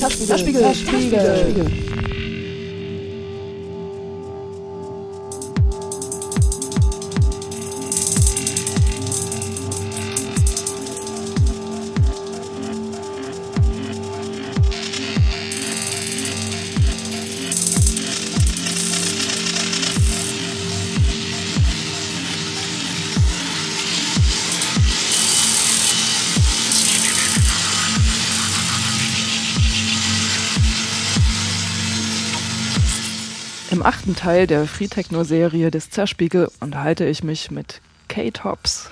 Taschspiegel, Taschspiegel, Taschspiegel. Achten Teil der Free Techno-Serie des Zerspiegel unterhalte ich mich mit Kate Hobbs.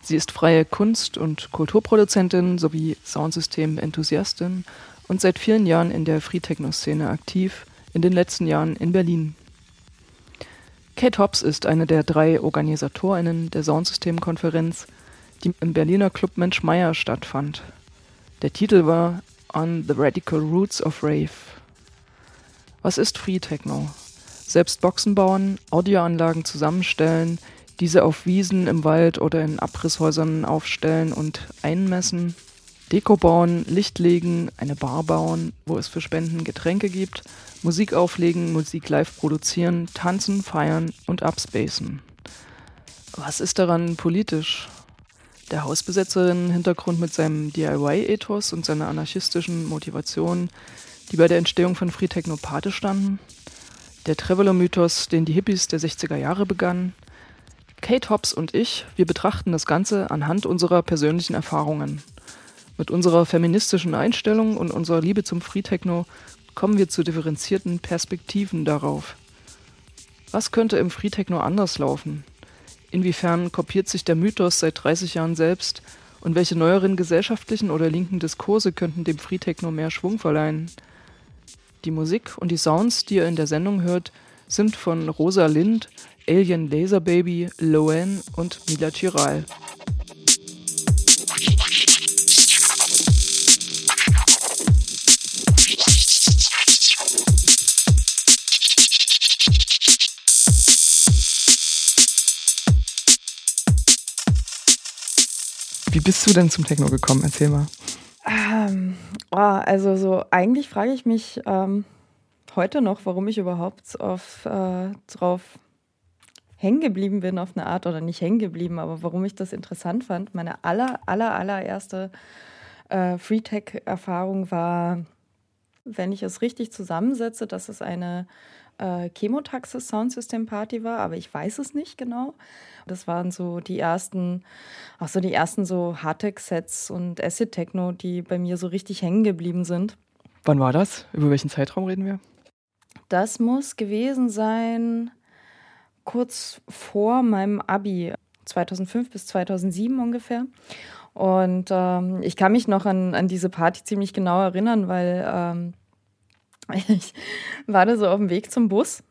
Sie ist freie Kunst- und Kulturproduzentin sowie Soundsystem-Enthusiastin und seit vielen Jahren in der Free Techno-Szene aktiv, in den letzten Jahren in Berlin. Kate Hobbs ist eine der drei OrganisatorInnen der Soundsystem-Konferenz, die im Berliner Club Mensch Meier stattfand. Der Titel war On the Radical Roots of Rave. Was ist Free Techno? Selbst Boxen bauen, Audioanlagen zusammenstellen, diese auf Wiesen, im Wald oder in Abrisshäusern aufstellen und einmessen, Deko bauen, Licht legen, eine Bar bauen, wo es für Spenden Getränke gibt, Musik auflegen, Musik live produzieren, tanzen, feiern und abspacen. Was ist daran politisch? Der Hausbesetzerin-Hintergrund mit seinem DIY-Ethos und seiner anarchistischen Motivation die bei der Entstehung von Free Techno Pate standen, der Traveler-Mythos, den die Hippies der 60er Jahre begannen. Kate Hobbs und ich, wir betrachten das Ganze anhand unserer persönlichen Erfahrungen. Mit unserer feministischen Einstellung und unserer Liebe zum Free Techno kommen wir zu differenzierten Perspektiven darauf. Was könnte im Free Techno anders laufen? Inwiefern kopiert sich der Mythos seit 30 Jahren selbst? Und welche neueren gesellschaftlichen oder linken Diskurse könnten dem Free Techno mehr Schwung verleihen? Die Musik und die Sounds, die ihr in der Sendung hört, sind von Rosa Lind, Alien Laser Baby, Loan und Mila Chiral. Wie bist du denn zum Techno gekommen? Erzähl mal. Ähm, oh, also so eigentlich frage ich mich ähm, heute noch, warum ich überhaupt auf, äh, drauf hängen geblieben bin auf eine Art oder nicht hängen geblieben, aber warum ich das interessant fand. Meine aller, aller, allererste äh, Free-Tech-Erfahrung war, wenn ich es richtig zusammensetze, dass es eine äh, Chemotaxis Soundsystem Party war, aber ich weiß es nicht genau. Das waren so die ersten, auch so die ersten so Hardtech-Sets und Acid Techno, die bei mir so richtig hängen geblieben sind. Wann war das? Über welchen Zeitraum reden wir? Das muss gewesen sein kurz vor meinem Abi, 2005 bis 2007 ungefähr. Und ähm, ich kann mich noch an, an diese Party ziemlich genau erinnern, weil ähm, ich war da so auf dem Weg zum Bus.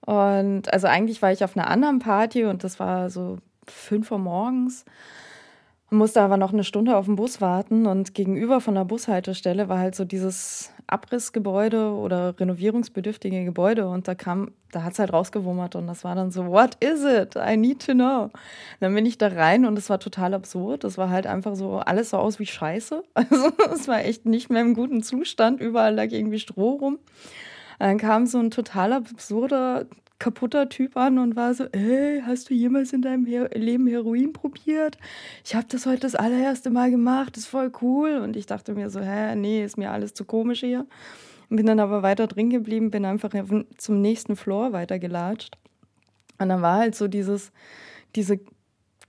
Und also eigentlich war ich auf einer anderen Party und das war so fünf Uhr morgens musste aber noch eine Stunde auf den Bus warten und gegenüber von der Bushaltestelle war halt so dieses Abrissgebäude oder renovierungsbedürftige Gebäude und da kam, da hat es halt rausgewummert und das war dann so, what is it? I need to know. dann bin ich da rein und es war total absurd. Das war halt einfach so, alles so aus wie Scheiße. Also es war echt nicht mehr im guten Zustand. Überall lag irgendwie Stroh rum. Dann kam so ein total absurder kaputter Typ an und war so, hey, hast du jemals in deinem Her Leben Heroin probiert? Ich habe das heute das allererste Mal gemacht, ist voll cool. Und ich dachte mir so, hä, nee, ist mir alles zu komisch hier. Bin dann aber weiter drin geblieben, bin einfach zum nächsten Floor weitergelatscht. Und dann war halt so dieses, diese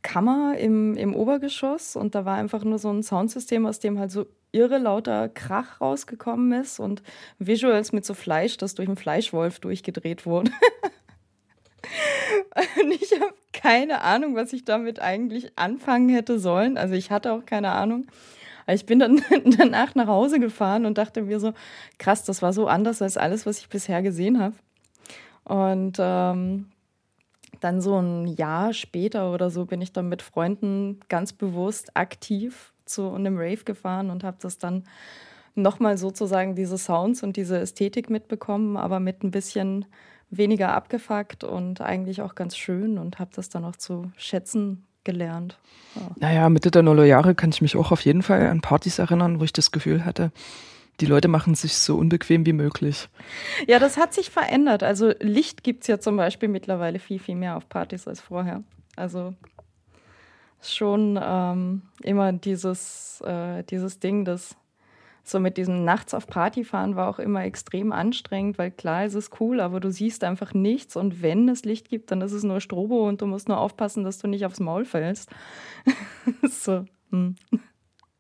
Kammer im, im Obergeschoss und da war einfach nur so ein Soundsystem, aus dem halt so irre lauter Krach rausgekommen ist und Visuals mit so Fleisch, das durch einen Fleischwolf durchgedreht wurde. und ich habe keine Ahnung, was ich damit eigentlich anfangen hätte sollen. Also ich hatte auch keine Ahnung. Ich bin dann danach nach Hause gefahren und dachte mir so, krass, das war so anders als alles, was ich bisher gesehen habe. Und ähm, dann so ein Jahr später oder so bin ich dann mit Freunden ganz bewusst aktiv zu einem Rave gefahren und habe das dann nochmal sozusagen diese Sounds und diese Ästhetik mitbekommen, aber mit ein bisschen weniger abgefuckt und eigentlich auch ganz schön und habe das dann auch zu schätzen gelernt. Ja. Naja, Mitte der Nullerjahre kann ich mich auch auf jeden Fall an Partys erinnern, wo ich das Gefühl hatte, die Leute machen sich so unbequem wie möglich. Ja, das hat sich verändert. Also Licht gibt es ja zum Beispiel mittlerweile viel, viel mehr auf Partys als vorher. Also schon ähm, immer dieses, äh, dieses Ding, das so mit diesem Nachts auf Party fahren war auch immer extrem anstrengend, weil klar es ist cool, aber du siehst einfach nichts und wenn es Licht gibt, dann ist es nur Strobo und du musst nur aufpassen, dass du nicht aufs Maul fällst. so. Hm.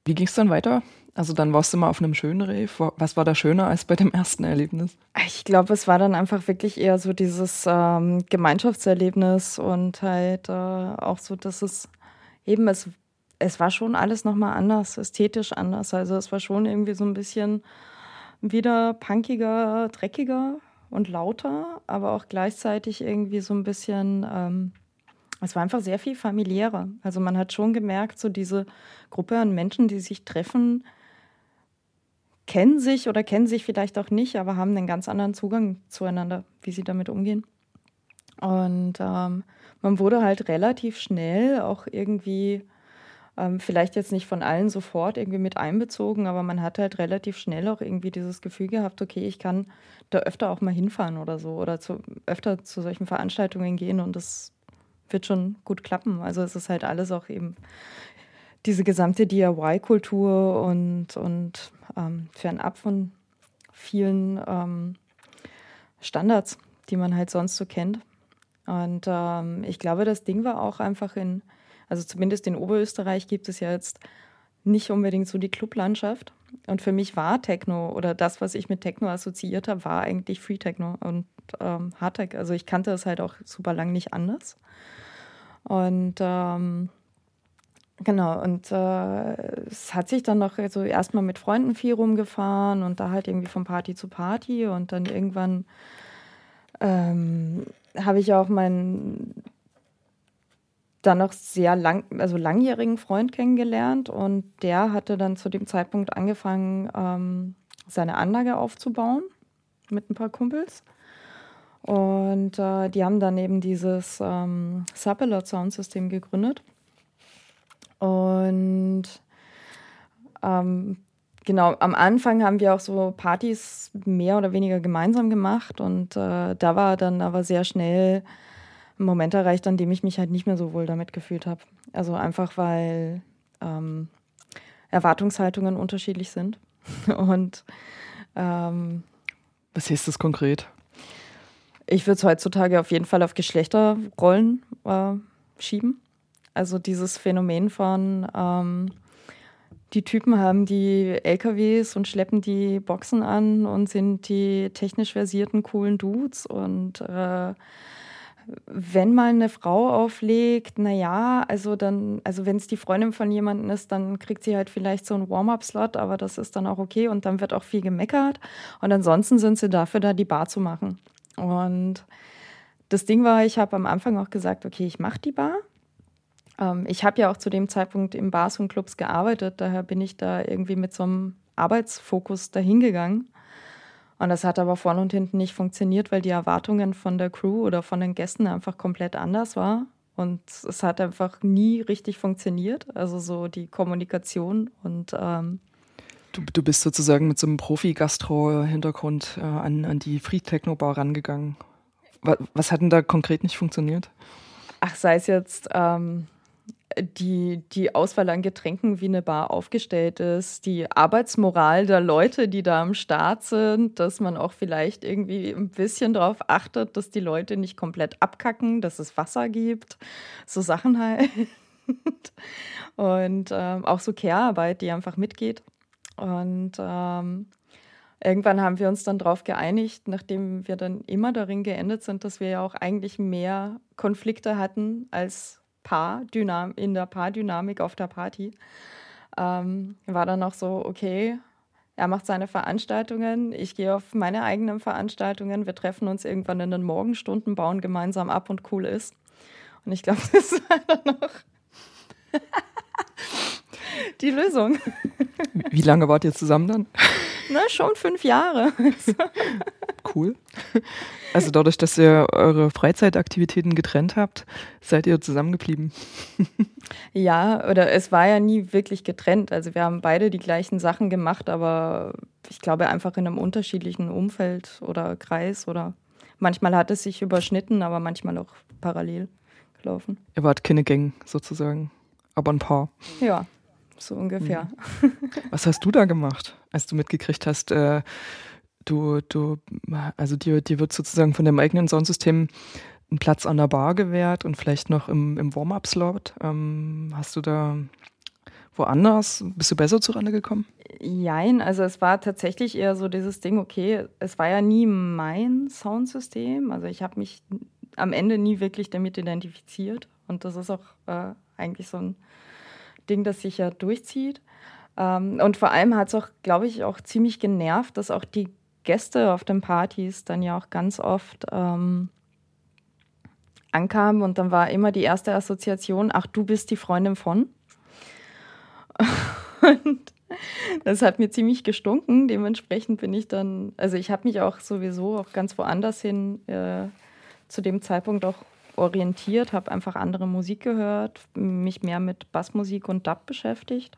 Wie ging es dann weiter? Also dann warst du mal auf einem schönen Rave. Was war da schöner als bei dem ersten Erlebnis? Ich glaube, es war dann einfach wirklich eher so dieses ähm, Gemeinschaftserlebnis und halt äh, auch so, dass es eben, es, es war schon alles nochmal anders, ästhetisch anders. Also es war schon irgendwie so ein bisschen wieder punkiger, dreckiger und lauter, aber auch gleichzeitig irgendwie so ein bisschen... Ähm, es war einfach sehr viel familiärer. Also man hat schon gemerkt, so diese Gruppe an Menschen, die sich treffen, kennen sich oder kennen sich vielleicht auch nicht, aber haben einen ganz anderen Zugang zueinander, wie sie damit umgehen. Und ähm, man wurde halt relativ schnell auch irgendwie, ähm, vielleicht jetzt nicht von allen sofort irgendwie mit einbezogen, aber man hat halt relativ schnell auch irgendwie dieses Gefühl gehabt, okay, ich kann da öfter auch mal hinfahren oder so oder zu, öfter zu solchen Veranstaltungen gehen und das wird schon gut klappen. Also es ist halt alles auch eben diese gesamte DIY-Kultur und, und ähm, fernab von vielen ähm, Standards, die man halt sonst so kennt. Und ähm, ich glaube, das Ding war auch einfach in, also zumindest in Oberösterreich gibt es ja jetzt nicht unbedingt so die Clublandschaft. Und für mich war Techno oder das, was ich mit Techno assoziiert habe, war eigentlich Free Techno und ähm, Hardtech. Also ich kannte es halt auch super lang nicht anders. Und ähm, Genau, und äh, es hat sich dann noch so erstmal mit Freunden viel rumgefahren und da halt irgendwie von Party zu Party und dann irgendwann ähm, habe ich auch meinen dann noch sehr lang, also langjährigen Freund kennengelernt und der hatte dann zu dem Zeitpunkt angefangen, ähm, seine Anlage aufzubauen mit ein paar Kumpels. Und äh, die haben dann eben dieses ähm, Sapelot Soundsystem gegründet. Und ähm, genau, am Anfang haben wir auch so Partys mehr oder weniger gemeinsam gemacht und äh, da war dann aber sehr schnell ein Moment erreicht, an dem ich mich halt nicht mehr so wohl damit gefühlt habe. Also einfach, weil ähm, Erwartungshaltungen unterschiedlich sind. und ähm, was heißt das konkret? Ich würde es heutzutage auf jeden Fall auf Geschlechterrollen äh, schieben. Also dieses Phänomen von, ähm, die Typen haben die LKWs und schleppen die Boxen an und sind die technisch versierten, coolen Dudes. Und äh, wenn mal eine Frau auflegt, naja, also dann, also wenn es die Freundin von jemandem ist, dann kriegt sie halt vielleicht so einen Warm-up-Slot, aber das ist dann auch okay und dann wird auch viel gemeckert. Und ansonsten sind sie dafür da, die Bar zu machen. Und das Ding war, ich habe am Anfang auch gesagt, okay, ich mache die Bar. Ähm, ich habe ja auch zu dem Zeitpunkt in Bars und Clubs gearbeitet, daher bin ich da irgendwie mit so einem Arbeitsfokus dahingegangen. Und das hat aber vorne und hinten nicht funktioniert, weil die Erwartungen von der Crew oder von den Gästen einfach komplett anders war. Und es hat einfach nie richtig funktioniert. Also so die Kommunikation und ähm du, du bist sozusagen mit so einem Profi-Gastro-Hintergrund äh, an, an die Free-Techno-Bar rangegangen. Was, was hat denn da konkret nicht funktioniert? Ach, sei es jetzt ähm, die, die Auswahl an Getränken, wie eine Bar aufgestellt ist, die Arbeitsmoral der Leute, die da am Start sind, dass man auch vielleicht irgendwie ein bisschen darauf achtet, dass die Leute nicht komplett abkacken, dass es Wasser gibt, so Sachen halt. Und ähm, auch so Care-Arbeit, die einfach mitgeht. Und ähm, irgendwann haben wir uns dann darauf geeinigt, nachdem wir dann immer darin geendet sind, dass wir ja auch eigentlich mehr Konflikte hatten als Paardynam in der Paardynamik auf der Party, ähm, war dann auch so, okay, er macht seine Veranstaltungen, ich gehe auf meine eigenen Veranstaltungen, wir treffen uns irgendwann in den Morgenstunden, bauen gemeinsam ab und cool ist. Und ich glaube, das war dann noch die Lösung. Wie lange wart ihr zusammen dann? Na, schon fünf Jahre. cool. Also dadurch, dass ihr eure Freizeitaktivitäten getrennt habt, seid ihr zusammengeblieben. ja, oder es war ja nie wirklich getrennt. Also wir haben beide die gleichen Sachen gemacht, aber ich glaube einfach in einem unterschiedlichen Umfeld oder Kreis oder manchmal hat es sich überschnitten, aber manchmal auch parallel gelaufen. Ihr wart keine Gang sozusagen, aber ein paar. Ja, so ungefähr. Mhm. Was hast du da gemacht, als du mitgekriegt hast, äh, du, du, also dir, dir wird sozusagen von dem eigenen Soundsystem ein Platz an der Bar gewährt und vielleicht noch im, im Warm-up-Slot. Ähm, hast du da woanders? Bist du besser zurande gekommen? Jein, also es war tatsächlich eher so dieses Ding, okay, es war ja nie mein Soundsystem. Also ich habe mich am Ende nie wirklich damit identifiziert. Und das ist auch äh, eigentlich so ein Ding, das sich ja durchzieht. Ähm, und vor allem hat es auch, glaube ich, auch ziemlich genervt, dass auch die Gäste auf den Partys dann ja auch ganz oft ähm, ankamen und dann war immer die erste Assoziation, ach, du bist die Freundin von. und das hat mir ziemlich gestunken. Dementsprechend bin ich dann, also ich habe mich auch sowieso auch ganz woanders hin äh, zu dem Zeitpunkt auch orientiert, habe einfach andere Musik gehört, mich mehr mit Bassmusik und Dub beschäftigt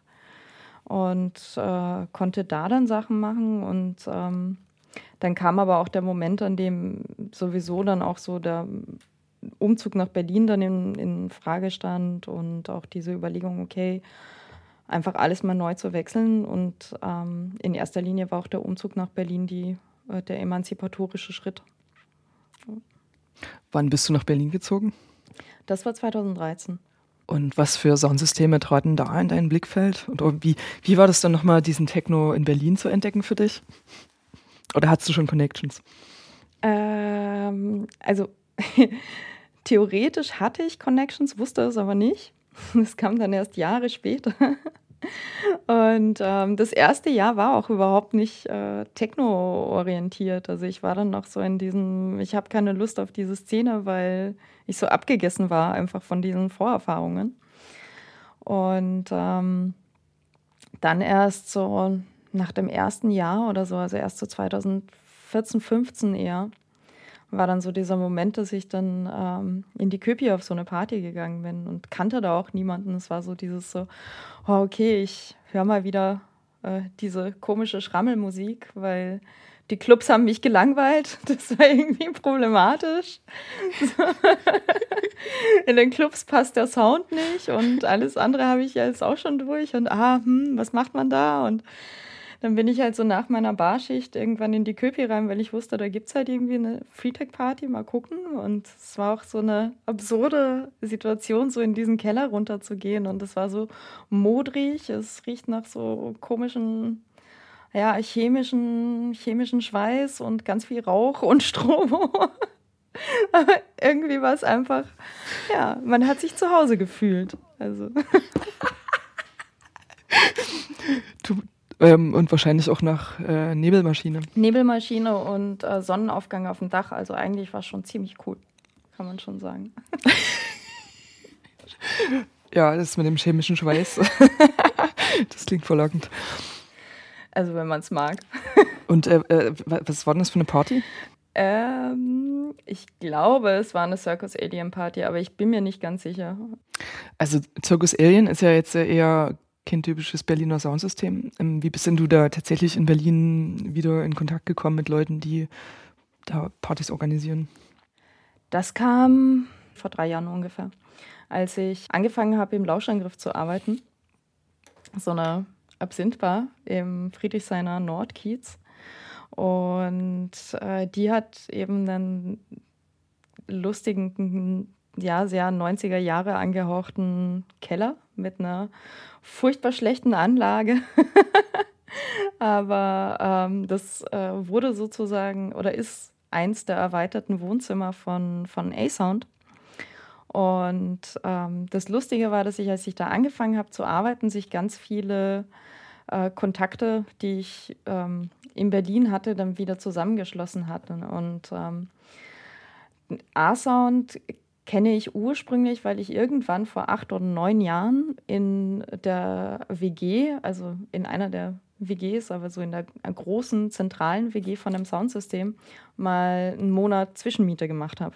und äh, konnte da dann Sachen machen und ähm, dann kam aber auch der Moment, an dem sowieso dann auch so der Umzug nach Berlin dann in, in Frage stand und auch diese Überlegung, okay, einfach alles mal neu zu wechseln. Und ähm, in erster Linie war auch der Umzug nach Berlin die, äh, der emanzipatorische Schritt. Wann bist du nach Berlin gezogen? Das war 2013. Und was für Soundsysteme traten da in dein Blickfeld? Und wie, wie war das dann nochmal, diesen Techno in Berlin zu entdecken für dich? Oder hattest du schon Connections? Ähm, also theoretisch hatte ich Connections, wusste es aber nicht. Das kam dann erst Jahre später. Und ähm, das erste Jahr war auch überhaupt nicht äh, techno-orientiert. Also ich war dann noch so in diesem, ich habe keine Lust auf diese Szene, weil ich so abgegessen war einfach von diesen Vorerfahrungen. Und ähm, dann erst so nach dem ersten Jahr oder so, also erst so 2014, 15 eher, war dann so dieser Moment, dass ich dann ähm, in die Köpi auf so eine Party gegangen bin und kannte da auch niemanden. Es war so dieses so, oh, okay, ich höre mal wieder äh, diese komische Schrammelmusik, weil die Clubs haben mich gelangweilt. Das war irgendwie problematisch. In den Clubs passt der Sound nicht und alles andere habe ich jetzt auch schon durch. Und ah, hm, was macht man da? Und dann bin ich halt so nach meiner Barschicht irgendwann in die Köpi rein, weil ich wusste, da gibt es halt irgendwie eine Freetech-Party, mal gucken. Und es war auch so eine absurde Situation, so in diesen Keller runterzugehen. Und es war so modrig, es riecht nach so komischen ja, chemischen, chemischen Schweiß und ganz viel Rauch und Strom. Aber irgendwie war es einfach, ja, man hat sich zu Hause gefühlt. Also. Du, ähm, und wahrscheinlich auch nach äh, Nebelmaschine. Nebelmaschine und äh, Sonnenaufgang auf dem Dach. Also eigentlich war es schon ziemlich cool, kann man schon sagen. ja, das mit dem chemischen Schweiß. das klingt verlockend. Also wenn man es mag. und äh, äh was war denn das für eine Party? Ähm, ich glaube, es war eine Circus Alien Party, aber ich bin mir nicht ganz sicher. Also Circus Alien ist ja jetzt eher kein typisches Berliner Soundsystem. Ähm, wie bist denn du da tatsächlich in Berlin wieder in Kontakt gekommen mit Leuten, die da Partys organisieren? Das kam vor drei Jahren ungefähr, als ich angefangen habe, im Lauschangriff zu arbeiten. So eine Absinthbar im Friedrichshainer Nordkiez. Und äh, die hat eben einen lustigen, ja, sehr 90er Jahre angehauchten Keller mit einer furchtbar schlechten Anlage. Aber ähm, das äh, wurde sozusagen oder ist eins der erweiterten Wohnzimmer von, von A-Sound. Und ähm, das Lustige war, dass ich, als ich da angefangen habe zu arbeiten, sich ganz viele äh, Kontakte, die ich ähm, in Berlin hatte, dann wieder zusammengeschlossen hatten. Und ähm, A-Sound kenne ich ursprünglich, weil ich irgendwann vor acht oder neun Jahren in der WG, also in einer der WGs, aber so in der großen zentralen WG von einem Soundsystem mal einen Monat Zwischenmiete gemacht habe.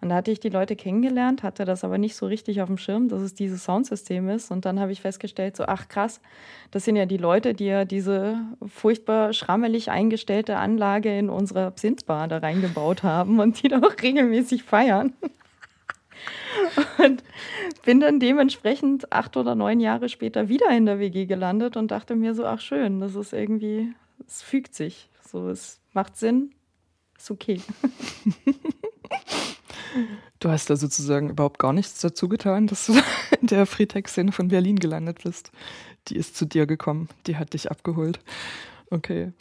Und da hatte ich die Leute kennengelernt, hatte das aber nicht so richtig auf dem Schirm, dass es dieses Soundsystem ist. Und dann habe ich festgestellt, so, ach krass, das sind ja die Leute, die ja diese furchtbar schrammelig eingestellte Anlage in unsere Absinthbar da reingebaut haben und die da auch regelmäßig feiern. Und bin dann dementsprechend acht oder neun Jahre später wieder in der WG gelandet und dachte mir so, ach schön, das ist irgendwie, es fügt sich. So, es macht Sinn, ist okay. Du hast da sozusagen überhaupt gar nichts dazu getan, dass du in der Freetech-Szene von Berlin gelandet bist. Die ist zu dir gekommen, die hat dich abgeholt. Okay.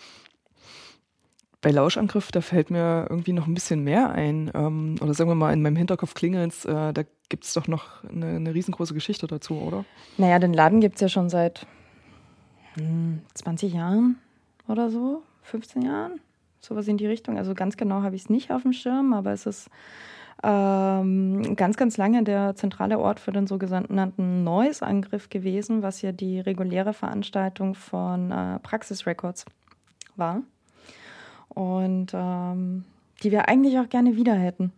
Bei Lauschangriff, da fällt mir irgendwie noch ein bisschen mehr ein. Ähm, oder sagen wir mal, in meinem Hinterkopf klingelt äh, da gibt es doch noch eine, eine, riesengroße Geschichte dazu, oder? Naja, den Laden gibt es ja schon seit hm, 20 Jahren oder so, 15 Jahren, sowas in die Richtung. Also ganz genau habe ich es nicht auf dem Schirm, aber es ist ähm, ganz, ganz lange der zentrale Ort für den sogenannten Noise-Angriff gewesen, was ja die reguläre Veranstaltung von äh, Praxis Records war. Und ähm, die wir eigentlich auch gerne wieder hätten.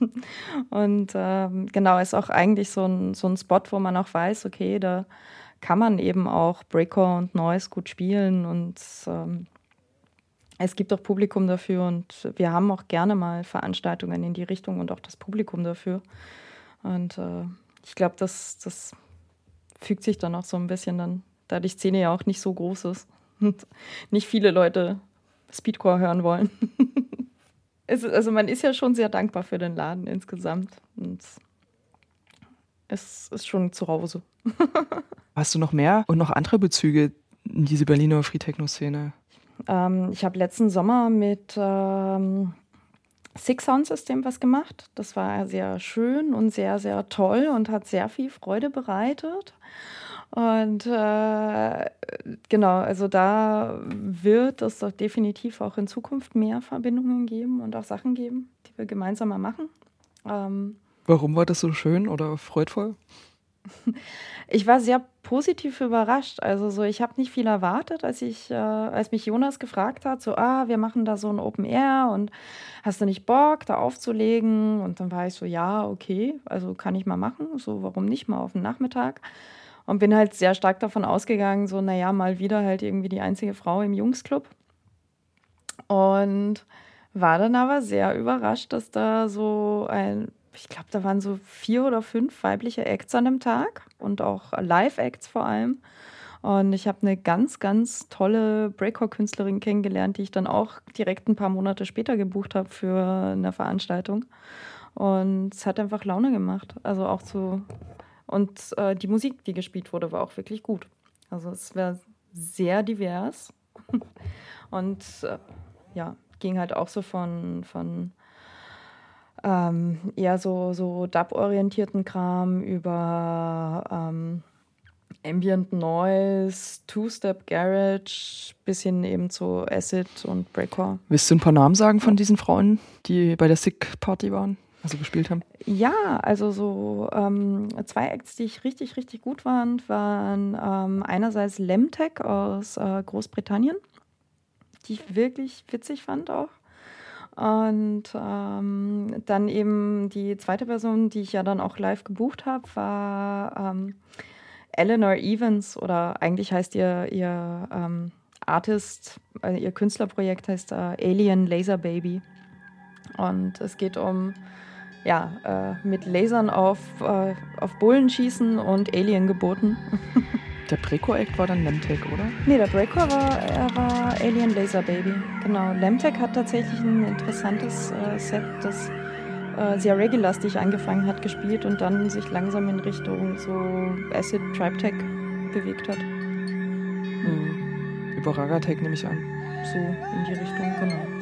Und ähm, genau, ist auch eigentlich so ein, so ein Spot, wo man auch weiß, okay, da kann man eben auch Breaker und Noise gut spielen und ähm, es gibt auch Publikum dafür und wir haben auch gerne mal Veranstaltungen in die Richtung und auch das Publikum dafür. Und äh, ich glaube, das, das fügt sich dann auch so ein bisschen dann, da die Szene ja auch nicht so groß ist und nicht viele Leute Speedcore hören wollen. es, also man ist ja schon sehr dankbar für den Laden insgesamt und es ist schon zu Hause. Hast du noch mehr und noch andere Bezüge in diese Berliner Free Techno Szene? Ähm, ich habe letzten Sommer mit ähm, Six Sound System was gemacht. Das war sehr schön und sehr, sehr toll und hat sehr viel Freude bereitet. Und äh, genau, also da wird es doch definitiv auch in Zukunft mehr Verbindungen geben und auch Sachen geben, die wir gemeinsam mal machen. Ähm, Warum war das so schön oder freudvoll? Ich war sehr positiv überrascht. Also so, ich habe nicht viel erwartet, als ich, äh, als mich Jonas gefragt hat, so, ah, wir machen da so ein Open Air und hast du nicht Bock, da aufzulegen? Und dann war ich so, ja, okay, also kann ich mal machen. So, warum nicht mal auf den Nachmittag? Und bin halt sehr stark davon ausgegangen, so, naja, mal wieder halt irgendwie die einzige Frau im Jungsclub. Und war dann aber sehr überrascht, dass da so ein ich glaube, da waren so vier oder fünf weibliche Acts an dem Tag und auch Live-Acts vor allem. Und ich habe eine ganz, ganz tolle Breakcore-Künstlerin kennengelernt, die ich dann auch direkt ein paar Monate später gebucht habe für eine Veranstaltung. Und es hat einfach Laune gemacht. Also auch so. Und äh, die Musik, die gespielt wurde, war auch wirklich gut. Also es war sehr divers. Und äh, ja, ging halt auch so von, von ähm, eher so, so Dub-orientierten Kram über ähm, Ambient Noise, Two-Step Garage, bis hin eben zu Acid und Breakcore. Willst du ein paar Namen sagen von diesen Frauen, die bei der Sick Party waren? Also gespielt haben? Ja, also so ähm, zwei Acts, die ich richtig, richtig gut fand, waren ähm, einerseits Lemtech aus äh, Großbritannien, die ich wirklich witzig fand auch. Und ähm, dann eben die zweite Person, die ich ja dann auch live gebucht habe, war ähm, Eleanor Evans oder eigentlich heißt ihr, ihr ähm, Artist, äh, ihr Künstlerprojekt heißt äh, Alien Laser Baby. Und es geht um ja, äh, mit Lasern auf, äh, auf Bullen schießen und Alien geboten. Der Breco-Act war dann Lemtech, oder? Nee, der Breco war, er war Alien Laser Baby. Genau. Lemtech hat tatsächlich ein interessantes äh, Set, das äh, sehr reggae-lastig angefangen hat, gespielt und dann sich langsam in Richtung so Acid Tribe Tech bewegt hat. Mhm. Über Ragatech nehme ich an. So in die Richtung, genau.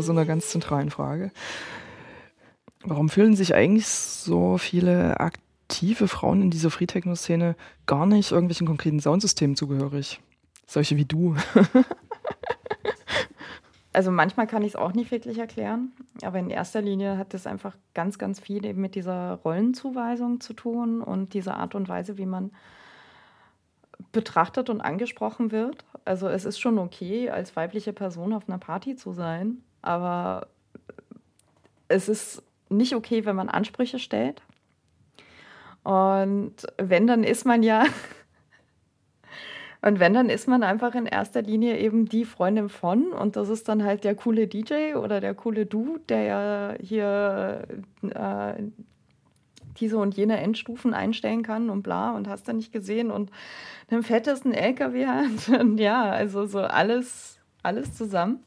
Zu so einer ganz zentralen Frage. Warum fühlen sich eigentlich so viele aktive Frauen in dieser Free-Techno-Szene gar nicht irgendwelchen konkreten Soundsystemen zugehörig? Solche wie du. also manchmal kann ich es auch nicht wirklich erklären, aber in erster Linie hat es einfach ganz, ganz viel eben mit dieser Rollenzuweisung zu tun und dieser Art und Weise, wie man betrachtet und angesprochen wird. Also es ist schon okay, als weibliche Person auf einer Party zu sein, aber es ist nicht okay, wenn man Ansprüche stellt. Und wenn, dann ist man ja, und wenn, dann ist man einfach in erster Linie eben die Freundin von und das ist dann halt der coole DJ oder der coole Dude, der ja hier äh, diese und jene Endstufen einstellen kann und bla und hast du nicht gesehen und den fettesten LKW hat und ja, also so alles, alles zusammen.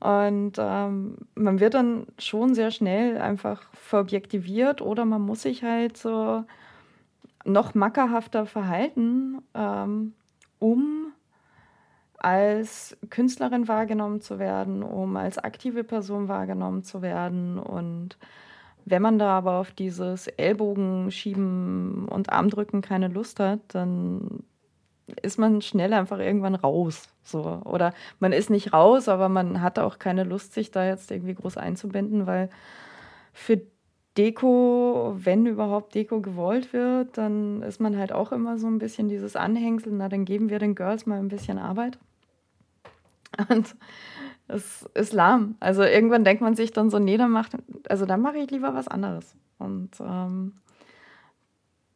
Und ähm, man wird dann schon sehr schnell einfach verobjektiviert oder man muss sich halt so noch mackerhafter verhalten, ähm, um als Künstlerin wahrgenommen zu werden, um als aktive Person wahrgenommen zu werden. Und wenn man da aber auf dieses Ellbogenschieben und Armdrücken keine Lust hat, dann ist man schnell einfach irgendwann raus. So. Oder man ist nicht raus, aber man hat auch keine Lust, sich da jetzt irgendwie groß einzubinden, weil für Deko, wenn überhaupt Deko gewollt wird, dann ist man halt auch immer so ein bisschen dieses Anhängsel, na dann geben wir den Girls mal ein bisschen Arbeit. Und es ist lahm. Also irgendwann denkt man sich dann so, nee, dann macht, also dann mache ich lieber was anderes. Und ähm,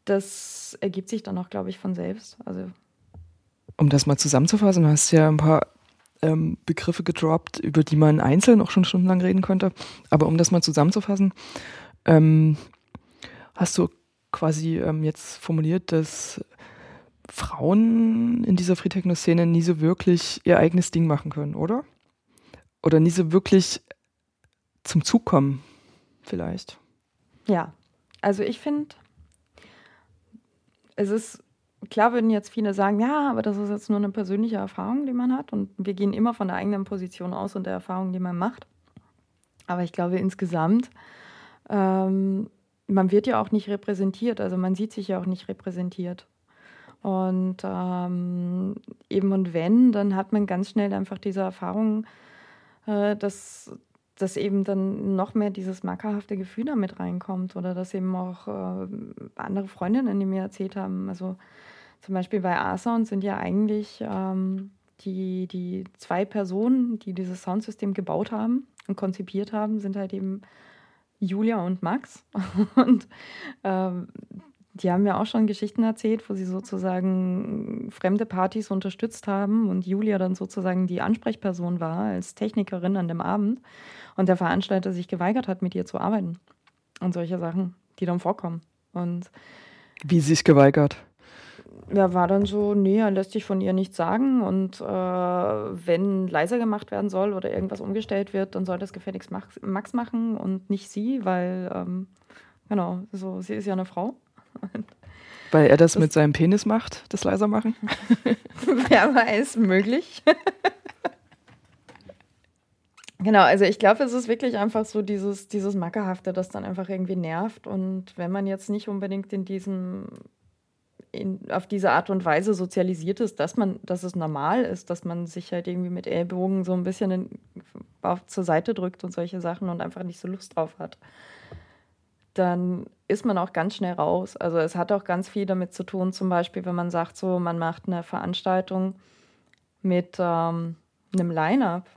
das ergibt sich dann auch, glaube ich, von selbst. Also um das mal zusammenzufassen, du hast ja ein paar ähm, Begriffe gedroppt, über die man einzeln auch schon stundenlang reden könnte. Aber um das mal zusammenzufassen, ähm, hast du quasi ähm, jetzt formuliert, dass Frauen in dieser Freetechno-Szene nie so wirklich ihr eigenes Ding machen können, oder? Oder nie so wirklich zum Zug kommen, vielleicht. Ja, also ich finde, es ist klar würden jetzt viele sagen, ja, aber das ist jetzt nur eine persönliche Erfahrung, die man hat. Und wir gehen immer von der eigenen Position aus und der Erfahrung, die man macht. Aber ich glaube insgesamt, ähm, man wird ja auch nicht repräsentiert, also man sieht sich ja auch nicht repräsentiert. Und ähm, eben und wenn, dann hat man ganz schnell einfach diese Erfahrung, äh, dass, dass eben dann noch mehr dieses markerhafte Gefühl damit reinkommt oder dass eben auch äh, andere Freundinnen, die mir erzählt haben, also zum Beispiel bei A-Sound sind ja eigentlich ähm, die, die zwei Personen, die dieses Soundsystem gebaut haben und konzipiert haben, sind halt eben Julia und Max. Und ähm, die haben mir auch schon Geschichten erzählt, wo sie sozusagen fremde Partys unterstützt haben und Julia dann sozusagen die Ansprechperson war als Technikerin an dem Abend und der Veranstalter sich geweigert hat, mit ihr zu arbeiten. Und solche Sachen, die dann vorkommen. Und wie sich geweigert? Ja, war dann so, nee, er lässt sich von ihr nichts sagen und äh, wenn leiser gemacht werden soll oder irgendwas umgestellt wird, dann soll das gefälligst Max, Max machen und nicht sie, weil, ähm, genau, so, sie ist ja eine Frau. Weil er das, das mit seinem Penis macht, das leiser machen? Wer weiß, möglich. Genau, also ich glaube, es ist wirklich einfach so dieses, dieses Mackerhafte, das dann einfach irgendwie nervt. Und wenn man jetzt nicht unbedingt in diesem in, auf diese Art und Weise sozialisiert ist, dass man, dass es normal ist, dass man sich halt irgendwie mit Ellbogen so ein bisschen in, auf, zur Seite drückt und solche Sachen und einfach nicht so Lust drauf hat, dann ist man auch ganz schnell raus. Also es hat auch ganz viel damit zu tun, zum Beispiel, wenn man sagt, so man macht eine Veranstaltung mit ähm, einem Line-up,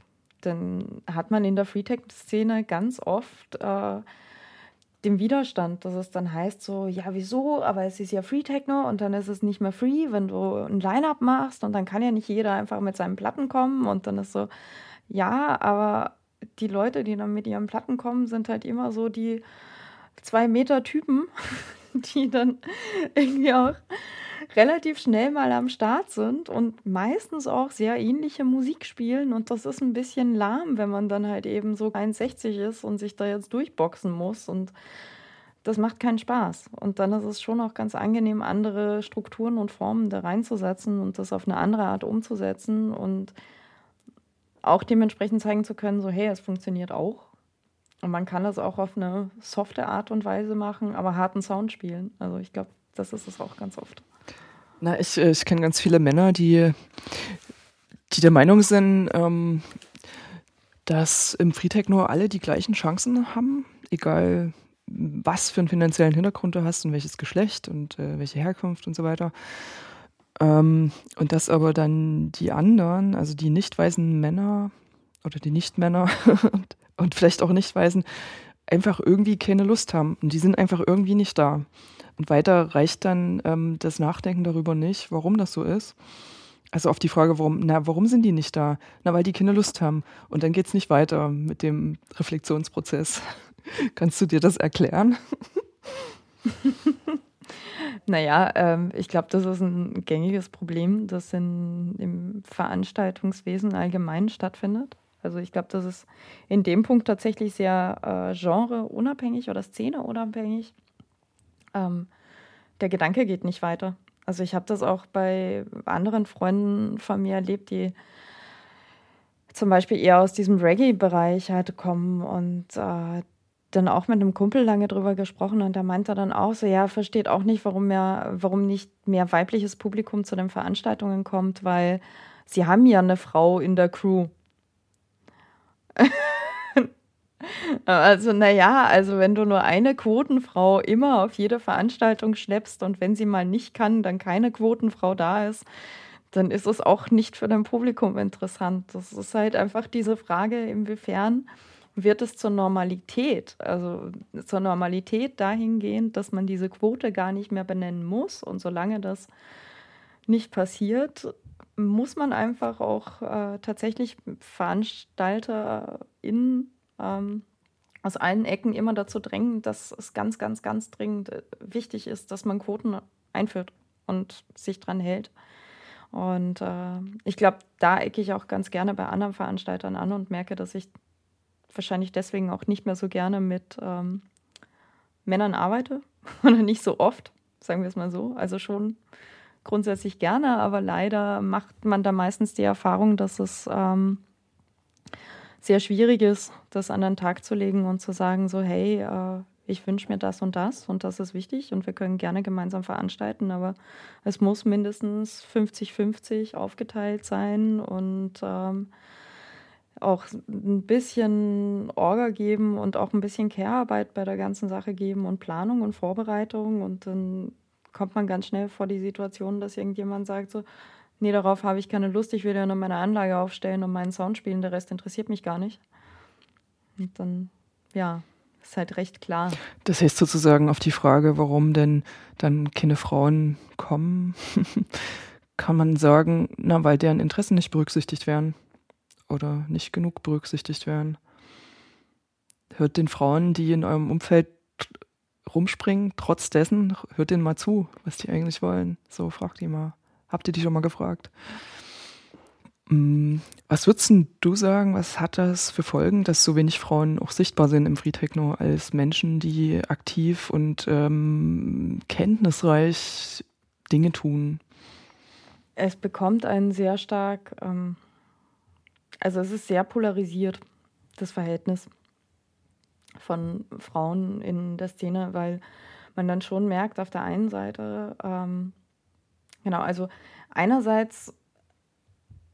dann hat man in der Freetech-Szene ganz oft äh, dem Widerstand, dass es dann heißt so, ja, wieso, aber es ist ja Free Techno und dann ist es nicht mehr free, wenn du ein Line-Up machst und dann kann ja nicht jeder einfach mit seinen Platten kommen und dann ist so, ja, aber die Leute, die dann mit ihren Platten kommen, sind halt immer so die zwei Meter Typen, die dann irgendwie auch relativ schnell mal am Start sind und meistens auch sehr ähnliche Musik spielen. Und das ist ein bisschen lahm, wenn man dann halt eben so 1,60 ist und sich da jetzt durchboxen muss. Und das macht keinen Spaß. Und dann ist es schon auch ganz angenehm, andere Strukturen und Formen da reinzusetzen und das auf eine andere Art umzusetzen. Und auch dementsprechend zeigen zu können, so hey, es funktioniert auch. Und man kann das auch auf eine softe Art und Weise machen, aber harten Sound spielen. Also ich glaube, das ist es auch ganz oft. Na, ich, äh, ich kenne ganz viele Männer, die, die der Meinung sind, ähm, dass im Freetechno alle die gleichen Chancen haben, egal was für einen finanziellen Hintergrund du hast und welches Geschlecht und äh, welche Herkunft und so weiter. Ähm, und dass aber dann die anderen, also die nicht weißen Männer oder die Nicht-Männer und, und vielleicht auch nicht weißen, einfach irgendwie keine Lust haben. Und die sind einfach irgendwie nicht da. Und weiter reicht dann ähm, das Nachdenken darüber nicht, warum das so ist. Also auf die Frage, warum, na, warum sind die nicht da? Na, weil die keine Lust haben. Und dann geht es nicht weiter mit dem Reflexionsprozess. Kannst du dir das erklären? naja, ähm, ich glaube, das ist ein gängiges Problem, das in, im Veranstaltungswesen allgemein stattfindet. Also ich glaube, das ist in dem Punkt tatsächlich sehr äh, genreunabhängig oder szeneunabhängig. Ähm, der Gedanke geht nicht weiter. Also ich habe das auch bei anderen Freunden von mir erlebt, die zum Beispiel eher aus diesem Reggae-Bereich halt kommen und äh, dann auch mit einem Kumpel lange drüber gesprochen und der meinte dann auch so, ja, versteht auch nicht, warum mehr, warum nicht mehr weibliches Publikum zu den Veranstaltungen kommt, weil sie haben ja eine Frau in der Crew. also, naja, also wenn du nur eine Quotenfrau immer auf jede Veranstaltung schleppst und wenn sie mal nicht kann, dann keine Quotenfrau da ist, dann ist es auch nicht für dein Publikum interessant. Das ist halt einfach diese Frage, inwiefern wird es zur Normalität, also zur Normalität dahingehend, dass man diese Quote gar nicht mehr benennen muss. Und solange das nicht passiert, muss man einfach auch äh, tatsächlich VeranstalterInnen ähm, aus allen Ecken immer dazu drängen, dass es ganz, ganz, ganz dringend äh, wichtig ist, dass man Quoten einführt und sich dran hält. Und äh, ich glaube, da ecke ich auch ganz gerne bei anderen Veranstaltern an und merke, dass ich wahrscheinlich deswegen auch nicht mehr so gerne mit ähm, Männern arbeite oder nicht so oft, sagen wir es mal so. Also schon grundsätzlich gerne, aber leider macht man da meistens die Erfahrung, dass es ähm, sehr schwierig ist, das an den Tag zu legen und zu sagen, so hey, äh, ich wünsche mir das und das und das ist wichtig und wir können gerne gemeinsam veranstalten, aber es muss mindestens 50-50 aufgeteilt sein und ähm, auch ein bisschen Orga geben und auch ein bisschen Care-Arbeit bei der ganzen Sache geben und Planung und Vorbereitung. Und dann kommt man ganz schnell vor die Situation, dass irgendjemand sagt so, nee, darauf habe ich keine Lust, ich will ja nur meine Anlage aufstellen und meinen Sound spielen, der Rest interessiert mich gar nicht. Und dann, ja, ist halt recht klar. Das heißt sozusagen auf die Frage, warum denn dann keine Frauen kommen, kann man sagen, na, weil deren Interessen nicht berücksichtigt werden oder nicht genug berücksichtigt werden. Hört den Frauen, die in eurem Umfeld rumspringen, trotz dessen, hört denen mal zu, was die eigentlich wollen. So, fragt die mal. Habt ihr die schon mal gefragt? Mm, was würdest du sagen, was hat das für Folgen, dass so wenig Frauen auch sichtbar sind im Free Techno als Menschen, die aktiv und ähm, kenntnisreich Dinge tun? Es bekommt einen sehr stark ähm, also es ist sehr polarisiert, das Verhältnis von Frauen in der Szene, weil man dann schon merkt, auf der einen Seite, ähm, genau, also einerseits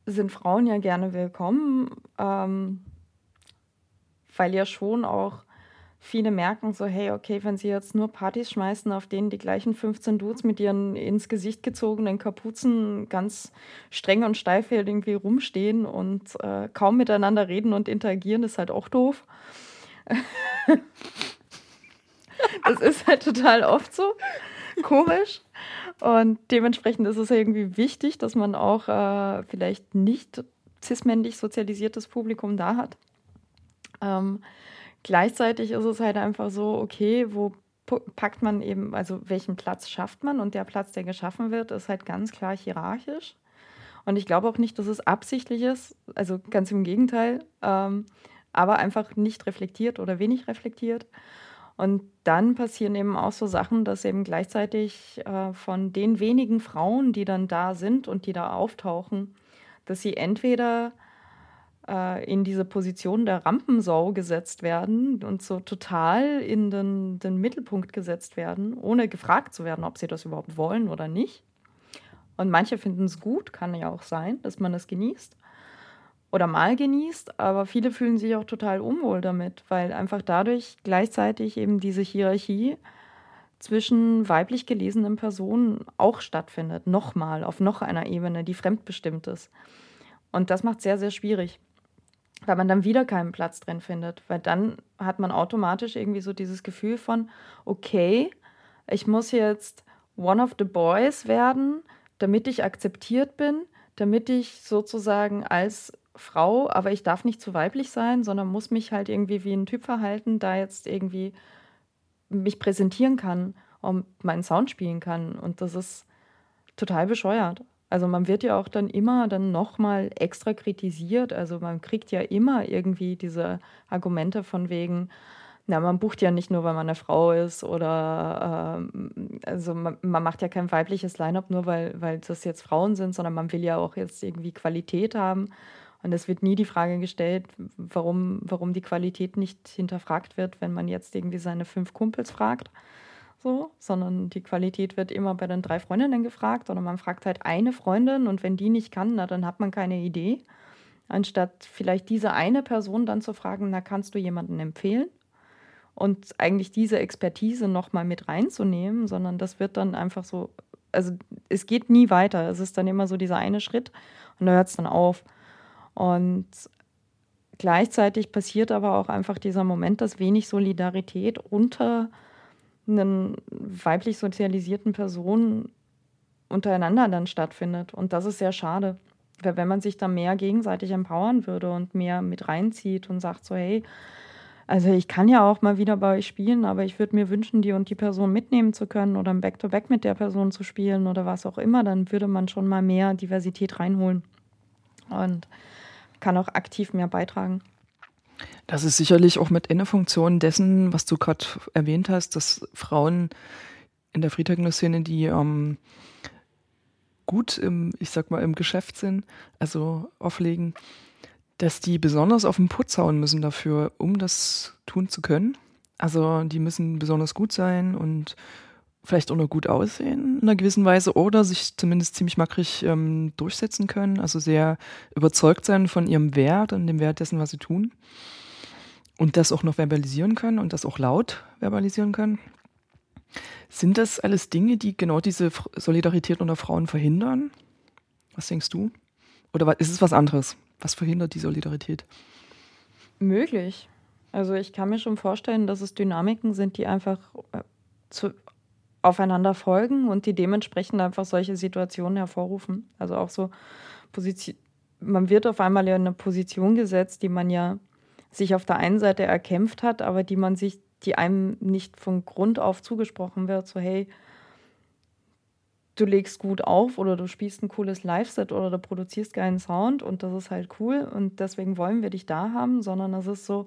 sind Frauen ja gerne willkommen, ähm, weil ja schon auch viele merken so, hey, okay, wenn sie jetzt nur Partys schmeißen, auf denen die gleichen 15 Dudes mit ihren ins Gesicht gezogenen Kapuzen ganz streng und steif irgendwie rumstehen und äh, kaum miteinander reden und interagieren, ist halt auch doof. das ist halt total oft so komisch. Und dementsprechend ist es irgendwie wichtig, dass man auch äh, vielleicht nicht cis-männlich sozialisiertes Publikum da hat. Ähm, Gleichzeitig ist es halt einfach so, okay, wo packt man eben, also welchen Platz schafft man? Und der Platz, der geschaffen wird, ist halt ganz klar hierarchisch. Und ich glaube auch nicht, dass es absichtlich ist, also ganz im Gegenteil, ähm, aber einfach nicht reflektiert oder wenig reflektiert. Und dann passieren eben auch so Sachen, dass eben gleichzeitig äh, von den wenigen Frauen, die dann da sind und die da auftauchen, dass sie entweder äh, in diese Position der Rampensau gesetzt werden und so total in den, den Mittelpunkt gesetzt werden, ohne gefragt zu werden, ob sie das überhaupt wollen oder nicht. Und manche finden es gut, kann ja auch sein, dass man es genießt oder mal genießt, aber viele fühlen sich auch total unwohl damit, weil einfach dadurch gleichzeitig eben diese Hierarchie zwischen weiblich gelesenen Personen auch stattfindet, nochmal auf noch einer Ebene, die fremdbestimmt ist. Und das macht es sehr, sehr schwierig, weil man dann wieder keinen Platz drin findet, weil dann hat man automatisch irgendwie so dieses Gefühl von, okay, ich muss jetzt one of the boys werden, damit ich akzeptiert bin, damit ich sozusagen als Frau, aber ich darf nicht zu weiblich sein, sondern muss mich halt irgendwie wie ein Typ verhalten, da jetzt irgendwie mich präsentieren kann und meinen Sound spielen kann. Und das ist total bescheuert. Also man wird ja auch dann immer dann nochmal extra kritisiert. Also man kriegt ja immer irgendwie diese Argumente von wegen, na, man bucht ja nicht nur, weil man eine Frau ist oder ähm, also man, man, macht ja kein weibliches Line-up nur, weil, weil das jetzt Frauen sind, sondern man will ja auch jetzt irgendwie Qualität haben. Und es wird nie die Frage gestellt, warum, warum die Qualität nicht hinterfragt wird, wenn man jetzt irgendwie seine fünf Kumpels fragt. So, sondern die Qualität wird immer bei den drei Freundinnen gefragt oder man fragt halt eine Freundin und wenn die nicht kann, na, dann hat man keine Idee. Anstatt vielleicht diese eine Person dann zu fragen, na, kannst du jemanden empfehlen? Und eigentlich diese Expertise nochmal mit reinzunehmen, sondern das wird dann einfach so, also es geht nie weiter. Es ist dann immer so dieser eine Schritt und da hört es dann auf. Und gleichzeitig passiert aber auch einfach dieser Moment, dass wenig Solidarität unter einen weiblich sozialisierten Personen untereinander dann stattfindet. Und das ist sehr schade. Weil wenn man sich da mehr gegenseitig empowern würde und mehr mit reinzieht und sagt so, hey, also ich kann ja auch mal wieder bei euch spielen, aber ich würde mir wünschen, die und die Person mitnehmen zu können oder ein Back-to-Back -Back mit der Person zu spielen oder was auch immer, dann würde man schon mal mehr Diversität reinholen. Und kann auch aktiv mehr beitragen. Das ist sicherlich auch mit einer Funktion dessen, was du gerade erwähnt hast, dass Frauen in der Freetechno-Szene, die ähm, gut im, ich sag mal, im Geschäft sind, also auflegen, dass die besonders auf den Putz hauen müssen dafür, um das tun zu können. Also die müssen besonders gut sein und vielleicht auch noch gut aussehen in einer gewissen Weise oder sich zumindest ziemlich makrig ähm, durchsetzen können, also sehr überzeugt sein von ihrem Wert und dem Wert dessen, was sie tun. Und das auch noch verbalisieren können und das auch laut verbalisieren können. Sind das alles Dinge, die genau diese Solidarität unter Frauen verhindern? Was denkst du? Oder ist es was anderes? Was verhindert die Solidarität? Möglich. Also ich kann mir schon vorstellen, dass es Dynamiken sind, die einfach äh, zu, aufeinander folgen und die dementsprechend einfach solche Situationen hervorrufen. Also auch so Position, man wird auf einmal in eine Position gesetzt, die man ja sich auf der einen Seite erkämpft hat, aber die man sich, die einem nicht von Grund auf zugesprochen wird, so hey, du legst gut auf oder du spielst ein cooles Live-Set oder du produzierst geilen Sound und das ist halt cool und deswegen wollen wir dich da haben, sondern das ist so,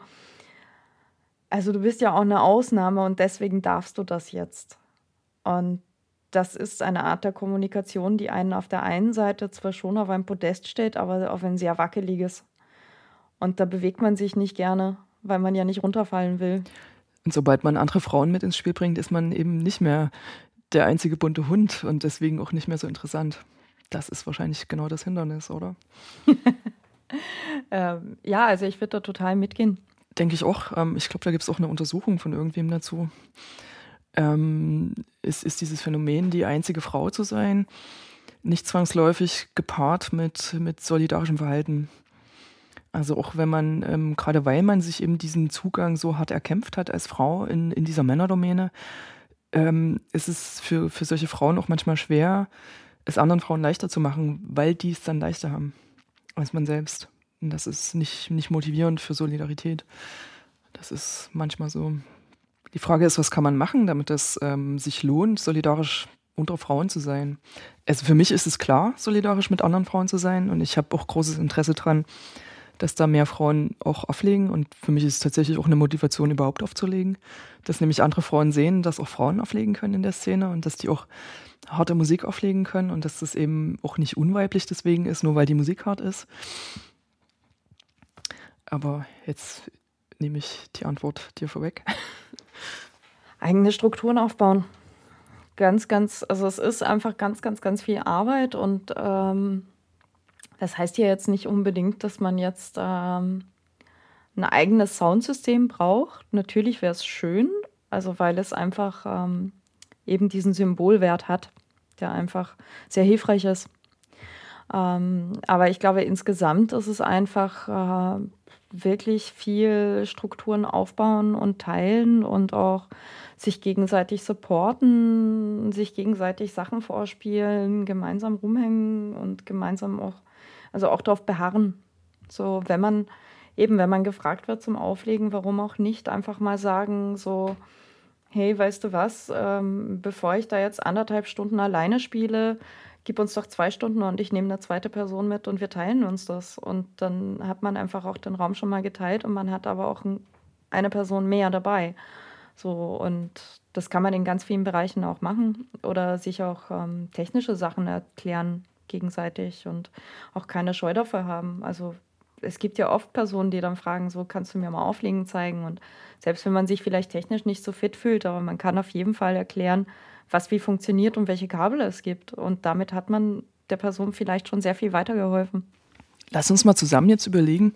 also du bist ja auch eine Ausnahme und deswegen darfst du das jetzt. Und das ist eine Art der Kommunikation, die einen auf der einen Seite zwar schon auf ein Podest stellt, aber auf ein sehr wackeliges. Und da bewegt man sich nicht gerne, weil man ja nicht runterfallen will. Und sobald man andere Frauen mit ins Spiel bringt, ist man eben nicht mehr der einzige bunte Hund und deswegen auch nicht mehr so interessant. Das ist wahrscheinlich genau das Hindernis, oder? ähm, ja, also ich würde da total mitgehen. Denke ich auch. Ähm, ich glaube, da gibt es auch eine Untersuchung von irgendwem dazu ähm, ist, ist dieses Phänomen, die einzige Frau zu sein, nicht zwangsläufig gepaart mit, mit solidarischem Verhalten. Also auch wenn man, ähm, gerade weil man sich eben diesen Zugang so hart erkämpft hat als Frau in, in dieser Männerdomäne, ähm, ist es für, für solche Frauen auch manchmal schwer, es anderen Frauen leichter zu machen, weil die es dann leichter haben als man selbst. Und das ist nicht, nicht motivierend für Solidarität. Das ist manchmal so. Die Frage ist, was kann man machen, damit es ähm, sich lohnt, solidarisch unter Frauen zu sein? Also für mich ist es klar, solidarisch mit anderen Frauen zu sein und ich habe auch großes Interesse daran, dass da mehr Frauen auch auflegen und für mich ist es tatsächlich auch eine Motivation, überhaupt aufzulegen, dass nämlich andere Frauen sehen, dass auch Frauen auflegen können in der Szene und dass die auch harte Musik auflegen können und dass das eben auch nicht unweiblich deswegen ist, nur weil die Musik hart ist. Aber jetzt nehme ich die Antwort dir vorweg. Eigene Strukturen aufbauen. Ganz, ganz, also es ist einfach ganz, ganz, ganz viel Arbeit und ähm, das heißt ja jetzt nicht unbedingt, dass man jetzt ähm, ein eigenes Soundsystem braucht. Natürlich wäre es schön, also weil es einfach ähm, eben diesen Symbolwert hat, der einfach sehr hilfreich ist. Ähm, aber ich glaube, insgesamt ist es einfach äh, wirklich viel Strukturen aufbauen und teilen und auch sich gegenseitig supporten, sich gegenseitig Sachen vorspielen, gemeinsam rumhängen und gemeinsam auch, also auch darauf beharren. So, wenn man eben, wenn man gefragt wird zum Auflegen, warum auch nicht einfach mal sagen, so, hey, weißt du was, ähm, bevor ich da jetzt anderthalb Stunden alleine spiele, gib uns doch zwei Stunden und ich nehme eine zweite Person mit und wir teilen uns das. Und dann hat man einfach auch den Raum schon mal geteilt und man hat aber auch eine Person mehr dabei. So, und das kann man in ganz vielen Bereichen auch machen oder sich auch ähm, technische Sachen erklären gegenseitig und auch keine Scheu dafür haben. Also es gibt ja oft Personen, die dann fragen, so kannst du mir mal Auflegen zeigen. Und selbst wenn man sich vielleicht technisch nicht so fit fühlt, aber man kann auf jeden Fall erklären, was wie funktioniert und welche Kabel es gibt. Und damit hat man der Person vielleicht schon sehr viel weitergeholfen. Lass uns mal zusammen jetzt überlegen,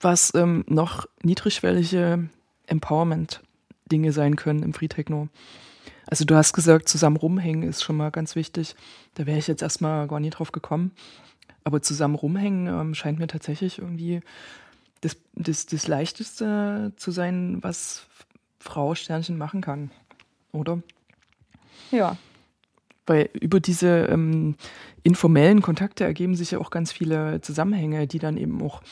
was ähm, noch niedrigschwellige Empowerment-Dinge sein können im Free. Also du hast gesagt, zusammen rumhängen ist schon mal ganz wichtig. Da wäre ich jetzt erstmal gar nie drauf gekommen. Aber zusammen rumhängen ähm, scheint mir tatsächlich irgendwie das, das, das Leichteste zu sein, was Frau Sternchen machen kann, oder? Ja. Weil über diese ähm, informellen Kontakte ergeben sich ja auch ganz viele Zusammenhänge, die dann eben auch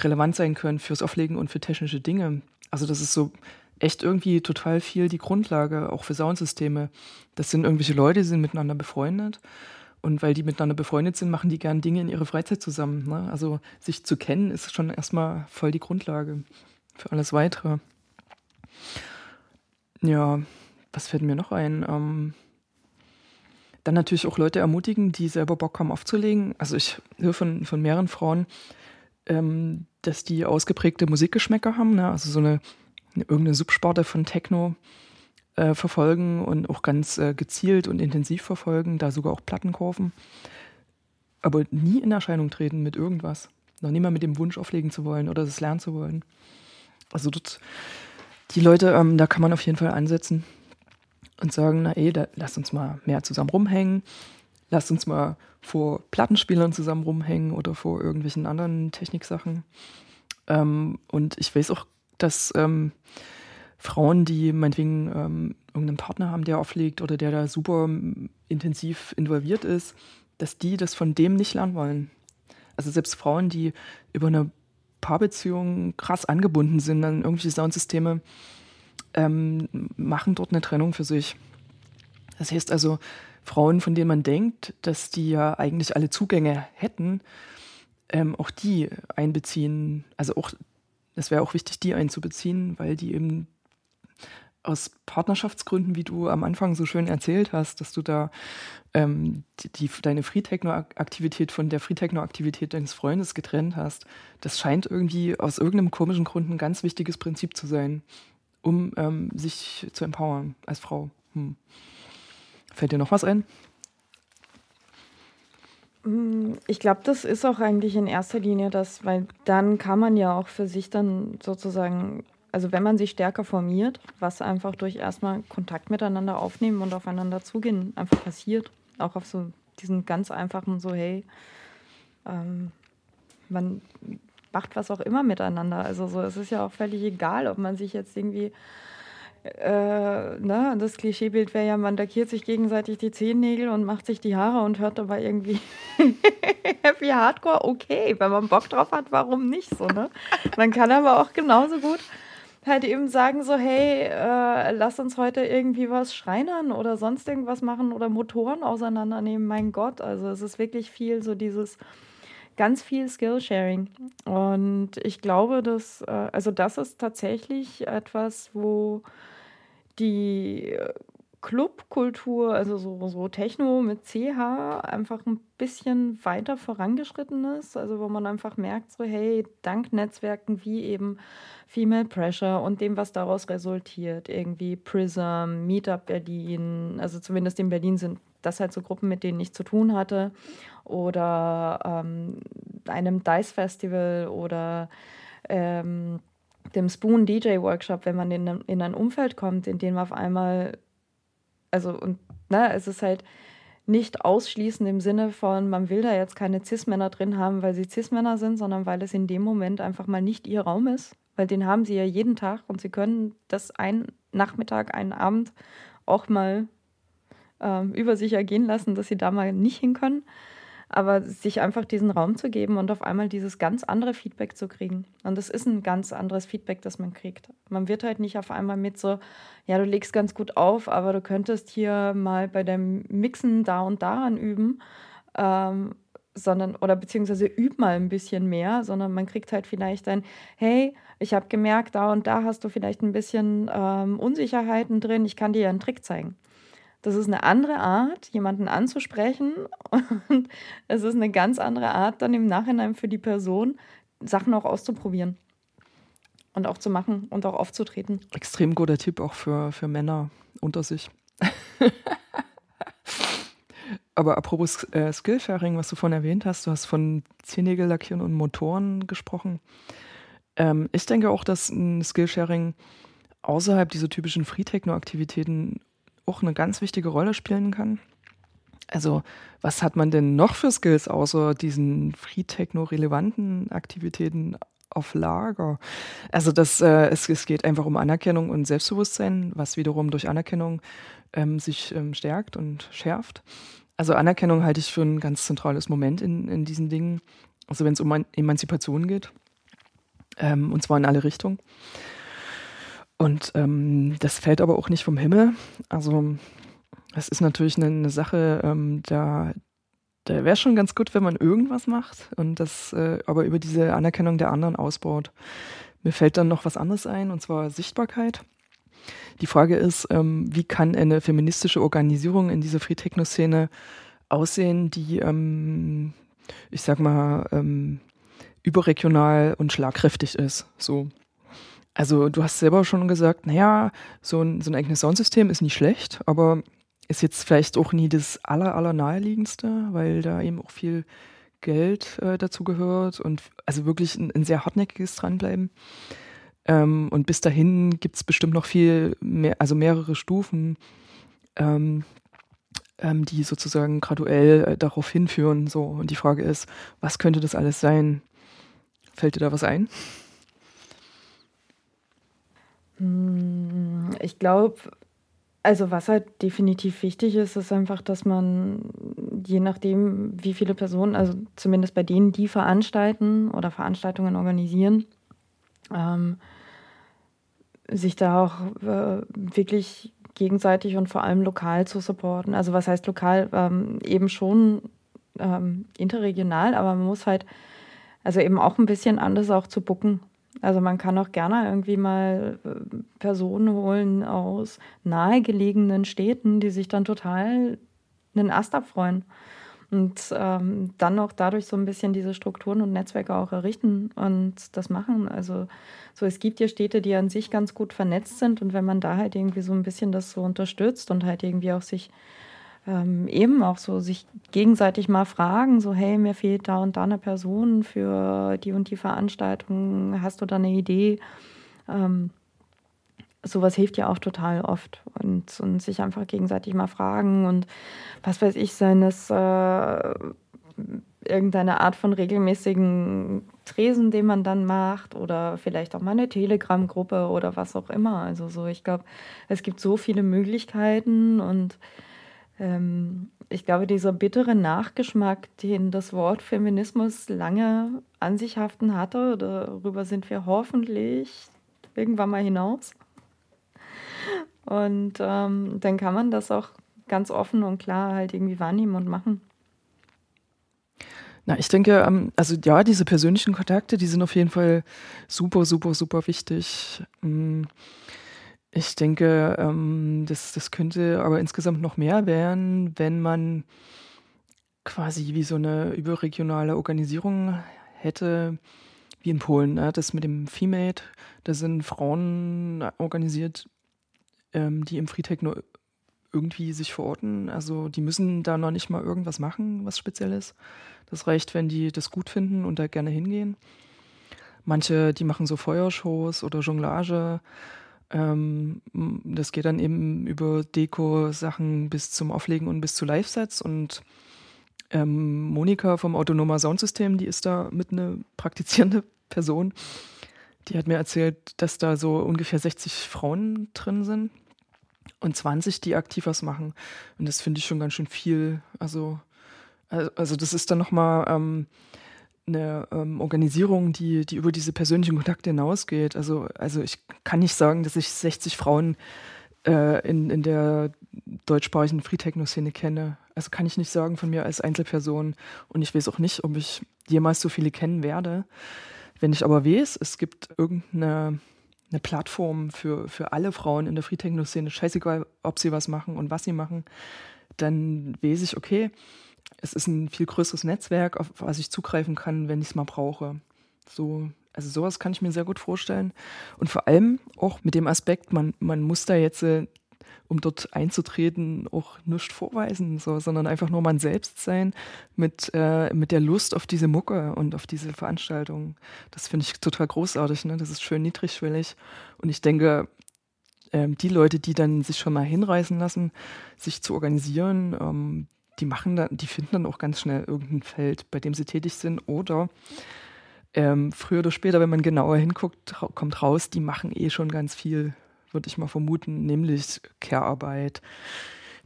relevant sein können fürs Auflegen und für technische Dinge. Also das ist so echt irgendwie total viel die Grundlage, auch für Soundsysteme. Das sind irgendwelche Leute, die sind miteinander befreundet. Und weil die miteinander befreundet sind, machen die gern Dinge in ihrer Freizeit zusammen. Ne? Also sich zu kennen ist schon erstmal voll die Grundlage für alles Weitere. Ja, was fällt mir noch ein? Ähm, dann natürlich auch Leute ermutigen, die selber Bock haben aufzulegen. Also ich höre von, von mehreren Frauen, ähm, dass die ausgeprägte Musikgeschmäcker haben. Ne? Also so eine, eine, irgendeine Subsparte von Techno äh, verfolgen und auch ganz äh, gezielt und intensiv verfolgen, da sogar auch Platten kaufen. Aber nie in Erscheinung treten mit irgendwas. Noch nie mal mit dem Wunsch auflegen zu wollen oder das lernen zu wollen. Also dort, die Leute, ähm, da kann man auf jeden Fall ansetzen und sagen, na ey, da, lass uns mal mehr zusammen rumhängen, lass uns mal vor Plattenspielern zusammen rumhängen oder vor irgendwelchen anderen Techniksachen. Ähm, und ich weiß auch, dass ähm, Frauen, die meinetwegen ähm, irgendeinen Partner haben, der auflegt oder der da super intensiv involviert ist, dass die das von dem nicht lernen wollen. Also selbst Frauen, die über eine Paarbeziehung krass angebunden sind an irgendwelche Soundsysteme, ähm, machen dort eine Trennung für sich. Das heißt also, Frauen, von denen man denkt, dass die ja eigentlich alle Zugänge hätten, ähm, auch die einbeziehen. Also auch, es wäre auch wichtig, die einzubeziehen, weil die eben aus Partnerschaftsgründen, wie du am Anfang so schön erzählt hast, dass du da ähm, die, die, deine Free-Techno-Aktivität von der Free-Techno-Aktivität deines Freundes getrennt hast, das scheint irgendwie aus irgendeinem komischen Grund ein ganz wichtiges Prinzip zu sein um ähm, sich zu empowern als Frau. Hm. Fällt dir noch was ein? Mm, ich glaube, das ist auch eigentlich in erster Linie das, weil dann kann man ja auch für sich dann sozusagen, also wenn man sich stärker formiert, was einfach durch erstmal Kontakt miteinander aufnehmen und aufeinander zugehen einfach passiert, auch auf so diesen ganz einfachen so, hey, ähm, man macht was auch immer miteinander. Also so, es ist ja auch völlig egal, ob man sich jetzt irgendwie äh, ne, das Klischeebild wäre ja, man lackiert sich gegenseitig die Zehennägel und macht sich die Haare und hört dabei irgendwie Happy Hardcore. Okay, wenn man Bock drauf hat, warum nicht so, ne? Man kann aber auch genauso gut halt eben sagen so, hey, äh, lass uns heute irgendwie was schreinern oder sonst irgendwas machen oder Motoren auseinandernehmen. Mein Gott, also es ist wirklich viel so dieses ganz viel Skillsharing. Und ich glaube, dass, äh, also das ist tatsächlich etwas, wo die Clubkultur, also so, so Techno mit CH, einfach ein bisschen weiter vorangeschritten ist. Also wo man einfach merkt, so hey, dank Netzwerken wie eben Female Pressure und dem, was daraus resultiert, irgendwie Prism, Meetup Berlin, also zumindest in Berlin sind das halt so Gruppen, mit denen ich zu tun hatte, oder ähm, einem Dice Festival oder ähm, dem Spoon DJ Workshop, wenn man in, in ein Umfeld kommt, in dem auf einmal also und ne, es ist halt nicht ausschließend im Sinne von, man will da jetzt keine Cis-Männer drin haben, weil sie Cis-Männer sind, sondern weil es in dem Moment einfach mal nicht ihr Raum ist. Weil den haben sie ja jeden Tag und sie können das einen Nachmittag, einen Abend auch mal ähm, über sich ergehen lassen, dass sie da mal nicht hin können aber sich einfach diesen Raum zu geben und auf einmal dieses ganz andere Feedback zu kriegen. Und das ist ein ganz anderes Feedback, das man kriegt. Man wird halt nicht auf einmal mit so, ja, du legst ganz gut auf, aber du könntest hier mal bei dem Mixen da und daran üben. Ähm, sondern oder beziehungsweise üb mal ein bisschen mehr, sondern man kriegt halt vielleicht ein, hey, ich habe gemerkt, da und da hast du vielleicht ein bisschen ähm, Unsicherheiten drin, ich kann dir einen Trick zeigen. Das ist eine andere Art, jemanden anzusprechen und es ist eine ganz andere Art, dann im Nachhinein für die Person Sachen auch auszuprobieren und auch zu machen und auch aufzutreten. Extrem guter Tipp auch für, für Männer unter sich. Aber apropos äh, Skillsharing, was du vorhin erwähnt hast, du hast von Zehennägel und Motoren gesprochen. Ähm, ich denke auch, dass ein Skillsharing außerhalb dieser typischen Free-Techno-Aktivitäten auch eine ganz wichtige Rolle spielen kann. Also, was hat man denn noch für Skills außer diesen Free-Techno-relevanten Aktivitäten auf Lager? Also, das, äh, es, es geht einfach um Anerkennung und Selbstbewusstsein, was wiederum durch Anerkennung ähm, sich ähm, stärkt und schärft. Also, Anerkennung halte ich für ein ganz zentrales Moment in, in diesen Dingen. Also, wenn es um Emanzipation geht. Ähm, und zwar in alle Richtungen. Und ähm, das fällt aber auch nicht vom Himmel. Also es ist natürlich eine, eine Sache, ähm, da, da wäre schon ganz gut, wenn man irgendwas macht und das äh, aber über diese Anerkennung der anderen ausbaut. Mir fällt dann noch was anderes ein, und zwar Sichtbarkeit. Die Frage ist, ähm, wie kann eine feministische Organisierung in dieser Free Techno-Szene aussehen, die, ähm, ich sag mal, ähm, überregional und schlagkräftig ist. So. Also du hast selber schon gesagt, naja, so ein, so ein eigenes Soundsystem ist nicht schlecht, aber ist jetzt vielleicht auch nie das aller, aller naheliegendste, weil da eben auch viel Geld äh, dazu gehört und also wirklich ein, ein sehr hartnäckiges Dranbleiben. Ähm, und bis dahin gibt es bestimmt noch viel mehr, also mehrere Stufen, ähm, ähm, die sozusagen graduell äh, darauf hinführen. So. Und die Frage ist, was könnte das alles sein? Fällt dir da was ein? Hm, ich glaube, also was halt definitiv wichtig ist, ist einfach, dass man je nachdem, wie viele Personen, also zumindest bei denen, die veranstalten oder Veranstaltungen organisieren, ähm, sich da auch äh, wirklich gegenseitig und vor allem lokal zu supporten. Also was heißt lokal? Ähm, eben schon ähm, interregional, aber man muss halt also eben auch ein bisschen anders auch zu bucken. Also man kann auch gerne irgendwie mal äh, Personen holen aus nahegelegenen Städten, die sich dann total einen Ast abfreuen. Und ähm, dann auch dadurch so ein bisschen diese Strukturen und Netzwerke auch errichten und das machen. Also so, es gibt ja Städte, die an sich ganz gut vernetzt sind und wenn man da halt irgendwie so ein bisschen das so unterstützt und halt irgendwie auch sich ähm, eben auch so sich gegenseitig mal fragen, so hey, mir fehlt da und da eine Person für die und die Veranstaltung, hast du da eine Idee? Ähm, sowas hilft ja auch total oft und, und sich einfach gegenseitig mal fragen und was weiß ich, seines äh, irgendeine Art von regelmäßigen Tresen, den man dann macht oder vielleicht auch mal eine Telegram-Gruppe oder was auch immer. Also so, ich glaube, es gibt so viele Möglichkeiten und ähm, ich glaube, dieser bittere Nachgeschmack, den das Wort Feminismus lange an sich haften hatte, darüber sind wir hoffentlich irgendwann mal hinaus. Und ähm, dann kann man das auch ganz offen und klar halt irgendwie wahrnehmen und machen. Na, ich denke, ähm, also ja, diese persönlichen Kontakte, die sind auf jeden Fall super, super, super wichtig. Ich denke, ähm, das, das könnte aber insgesamt noch mehr werden, wenn man quasi wie so eine überregionale Organisierung hätte, wie in Polen. Ne? Das mit dem Femate, da sind Frauen organisiert, ähm, die im Freetech nur irgendwie sich verorten. Also die müssen da noch nicht mal irgendwas machen, was Spezielles. Das reicht, wenn die das gut finden und da gerne hingehen. Manche, die machen so Feuershows oder Jonglage ähm, das geht dann eben über Deko-Sachen bis zum Auflegen und bis zu Live-Sets. Und ähm, Monika vom Autonoma Soundsystem, die ist da mit eine praktizierende Person. Die hat mir erzählt, dass da so ungefähr 60 Frauen drin sind und 20, die aktiv was machen. Und das finde ich schon ganz schön viel. Also, also das ist dann nochmal ähm, eine ähm, Organisierung, die, die über diese persönlichen Kontakte hinausgeht. Also, also ich kann nicht sagen, dass ich 60 Frauen äh, in, in der deutschsprachigen Free-Techno-Szene kenne. Also kann ich nicht sagen von mir als Einzelperson. Und ich weiß auch nicht, ob ich jemals so viele kennen werde. Wenn ich aber weiß, es gibt irgendeine eine Plattform für, für alle Frauen in der Free-Techno-Szene, scheißegal, ob sie was machen und was sie machen, dann weiß ich, okay, es ist ein viel größeres Netzwerk, auf was ich zugreifen kann, wenn ich es mal brauche. So, also sowas kann ich mir sehr gut vorstellen. Und vor allem auch mit dem Aspekt, man, man muss da jetzt, äh, um dort einzutreten, auch nichts vorweisen, so, sondern einfach nur man selbst sein mit, äh, mit der Lust auf diese Mucke und auf diese Veranstaltung. Das finde ich total großartig. Ne? Das ist schön niedrigschwellig. Und ich denke, ähm, die Leute, die dann sich schon mal hinreißen lassen, sich zu organisieren, ähm, die machen dann, die finden dann auch ganz schnell irgendein Feld, bei dem sie tätig sind. Oder ähm, früher oder später, wenn man genauer hinguckt, kommt raus, die machen eh schon ganz viel, würde ich mal vermuten, nämlich Care-Arbeit.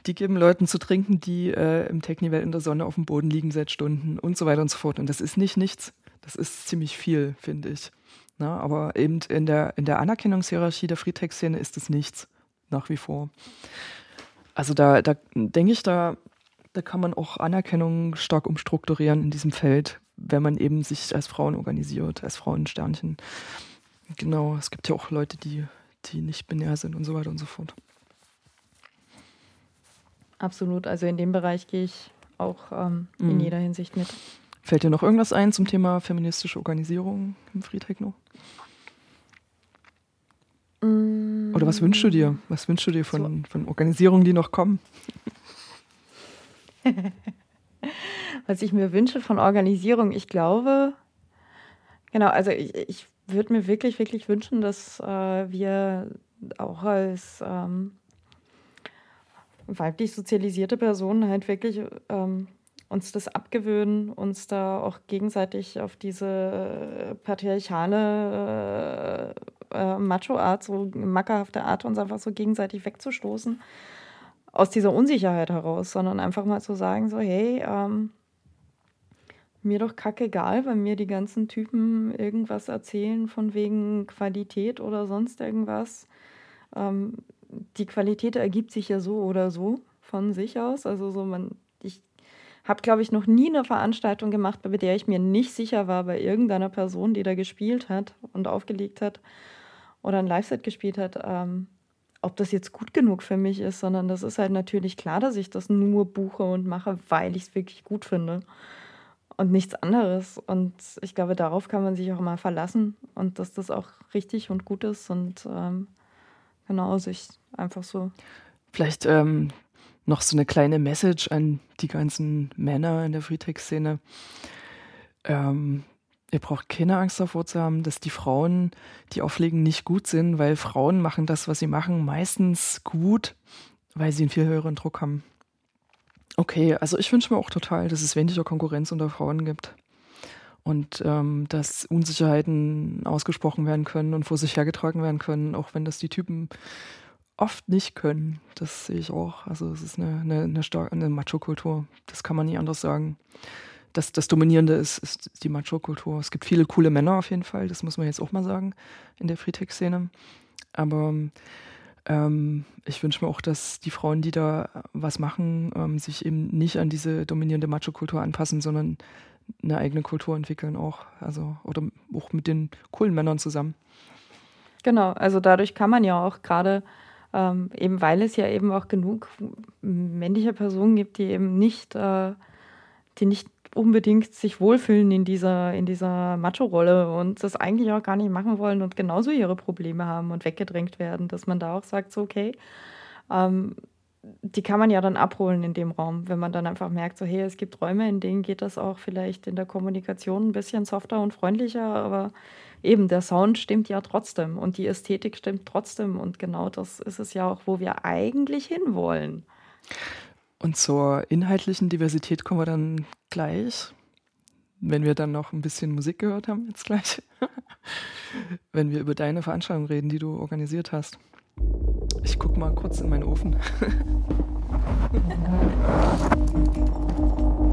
Die geben Leuten zu trinken, die äh, im Techniwelt in der Sonne auf dem Boden liegen seit Stunden und so weiter und so fort. Und das ist nicht nichts. Das ist ziemlich viel, finde ich. Na, aber eben in der, in der Anerkennungshierarchie der Freetech-Szene ist es nichts, nach wie vor. Also da, da denke ich, da da kann man auch Anerkennung stark umstrukturieren in diesem Feld, wenn man eben sich als Frauen organisiert, als Frauensternchen. Genau, es gibt ja auch Leute, die, die nicht binär sind und so weiter und so fort. Absolut, also in dem Bereich gehe ich auch ähm, in mhm. jeder Hinsicht mit. Fällt dir noch irgendwas ein zum Thema feministische Organisierung im Friedtechno? Mm. Oder was wünschst du dir? Was wünschst du dir von, so. von Organisierungen, die noch kommen? Was ich mir wünsche von Organisierung, ich glaube, genau, also ich, ich würde mir wirklich, wirklich wünschen, dass äh, wir auch als ähm, weiblich sozialisierte Personen halt wirklich ähm, uns das abgewöhnen, uns da auch gegenseitig auf diese äh, patriarchale äh, äh, Macho-Art, so mackerhafte Art, uns einfach so gegenseitig wegzustoßen aus dieser Unsicherheit heraus, sondern einfach mal zu sagen, so, hey, ähm, mir doch kackegal, wenn mir die ganzen Typen irgendwas erzählen von wegen Qualität oder sonst irgendwas. Ähm, die Qualität ergibt sich ja so oder so von sich aus. Also so man, ich habe, glaube ich, noch nie eine Veranstaltung gemacht, bei der ich mir nicht sicher war bei irgendeiner Person, die da gespielt hat und aufgelegt hat oder ein Live-Set gespielt hat. Ähm, ob das jetzt gut genug für mich ist, sondern das ist halt natürlich klar, dass ich das nur buche und mache, weil ich es wirklich gut finde und nichts anderes. Und ich glaube, darauf kann man sich auch mal verlassen und dass das auch richtig und gut ist und ähm, genau sich einfach so. Vielleicht ähm, noch so eine kleine Message an die ganzen Männer in der Freetech-Szene. Ähm, Ihr braucht keine Angst davor zu haben, dass die Frauen, die auflegen, nicht gut sind, weil Frauen machen das, was sie machen, meistens gut, weil sie einen viel höheren Druck haben. Okay, also ich wünsche mir auch total, dass es weniger Konkurrenz unter Frauen gibt und ähm, dass Unsicherheiten ausgesprochen werden können und vor sich hergetragen werden können, auch wenn das die Typen oft nicht können. Das sehe ich auch. Also es ist eine, eine, eine, eine Macho-Kultur. Das kann man nie anders sagen das, das Dominierende ist, ist die Macho-Kultur. Es gibt viele coole Männer auf jeden Fall, das muss man jetzt auch mal sagen in der Freetech-Szene. Aber ähm, ich wünsche mir auch, dass die Frauen, die da was machen, ähm, sich eben nicht an diese dominierende Macho-Kultur anpassen, sondern eine eigene Kultur entwickeln auch. Also, oder auch mit den coolen Männern zusammen. Genau, also dadurch kann man ja auch gerade, ähm, eben weil es ja eben auch genug männliche Personen gibt, die eben nicht, äh, die nicht unbedingt sich wohlfühlen in dieser, in dieser Macho-Rolle und das eigentlich auch gar nicht machen wollen und genauso ihre Probleme haben und weggedrängt werden, dass man da auch sagt, so okay, ähm, die kann man ja dann abholen in dem Raum, wenn man dann einfach merkt, so hey, es gibt Räume, in denen geht das auch vielleicht in der Kommunikation ein bisschen softer und freundlicher, aber eben der Sound stimmt ja trotzdem und die Ästhetik stimmt trotzdem und genau das ist es ja auch, wo wir eigentlich hinwollen. Und zur inhaltlichen Diversität kommen wir dann gleich, wenn wir dann noch ein bisschen Musik gehört haben, jetzt gleich, wenn wir über deine Veranstaltung reden, die du organisiert hast. Ich guck mal kurz in meinen Ofen.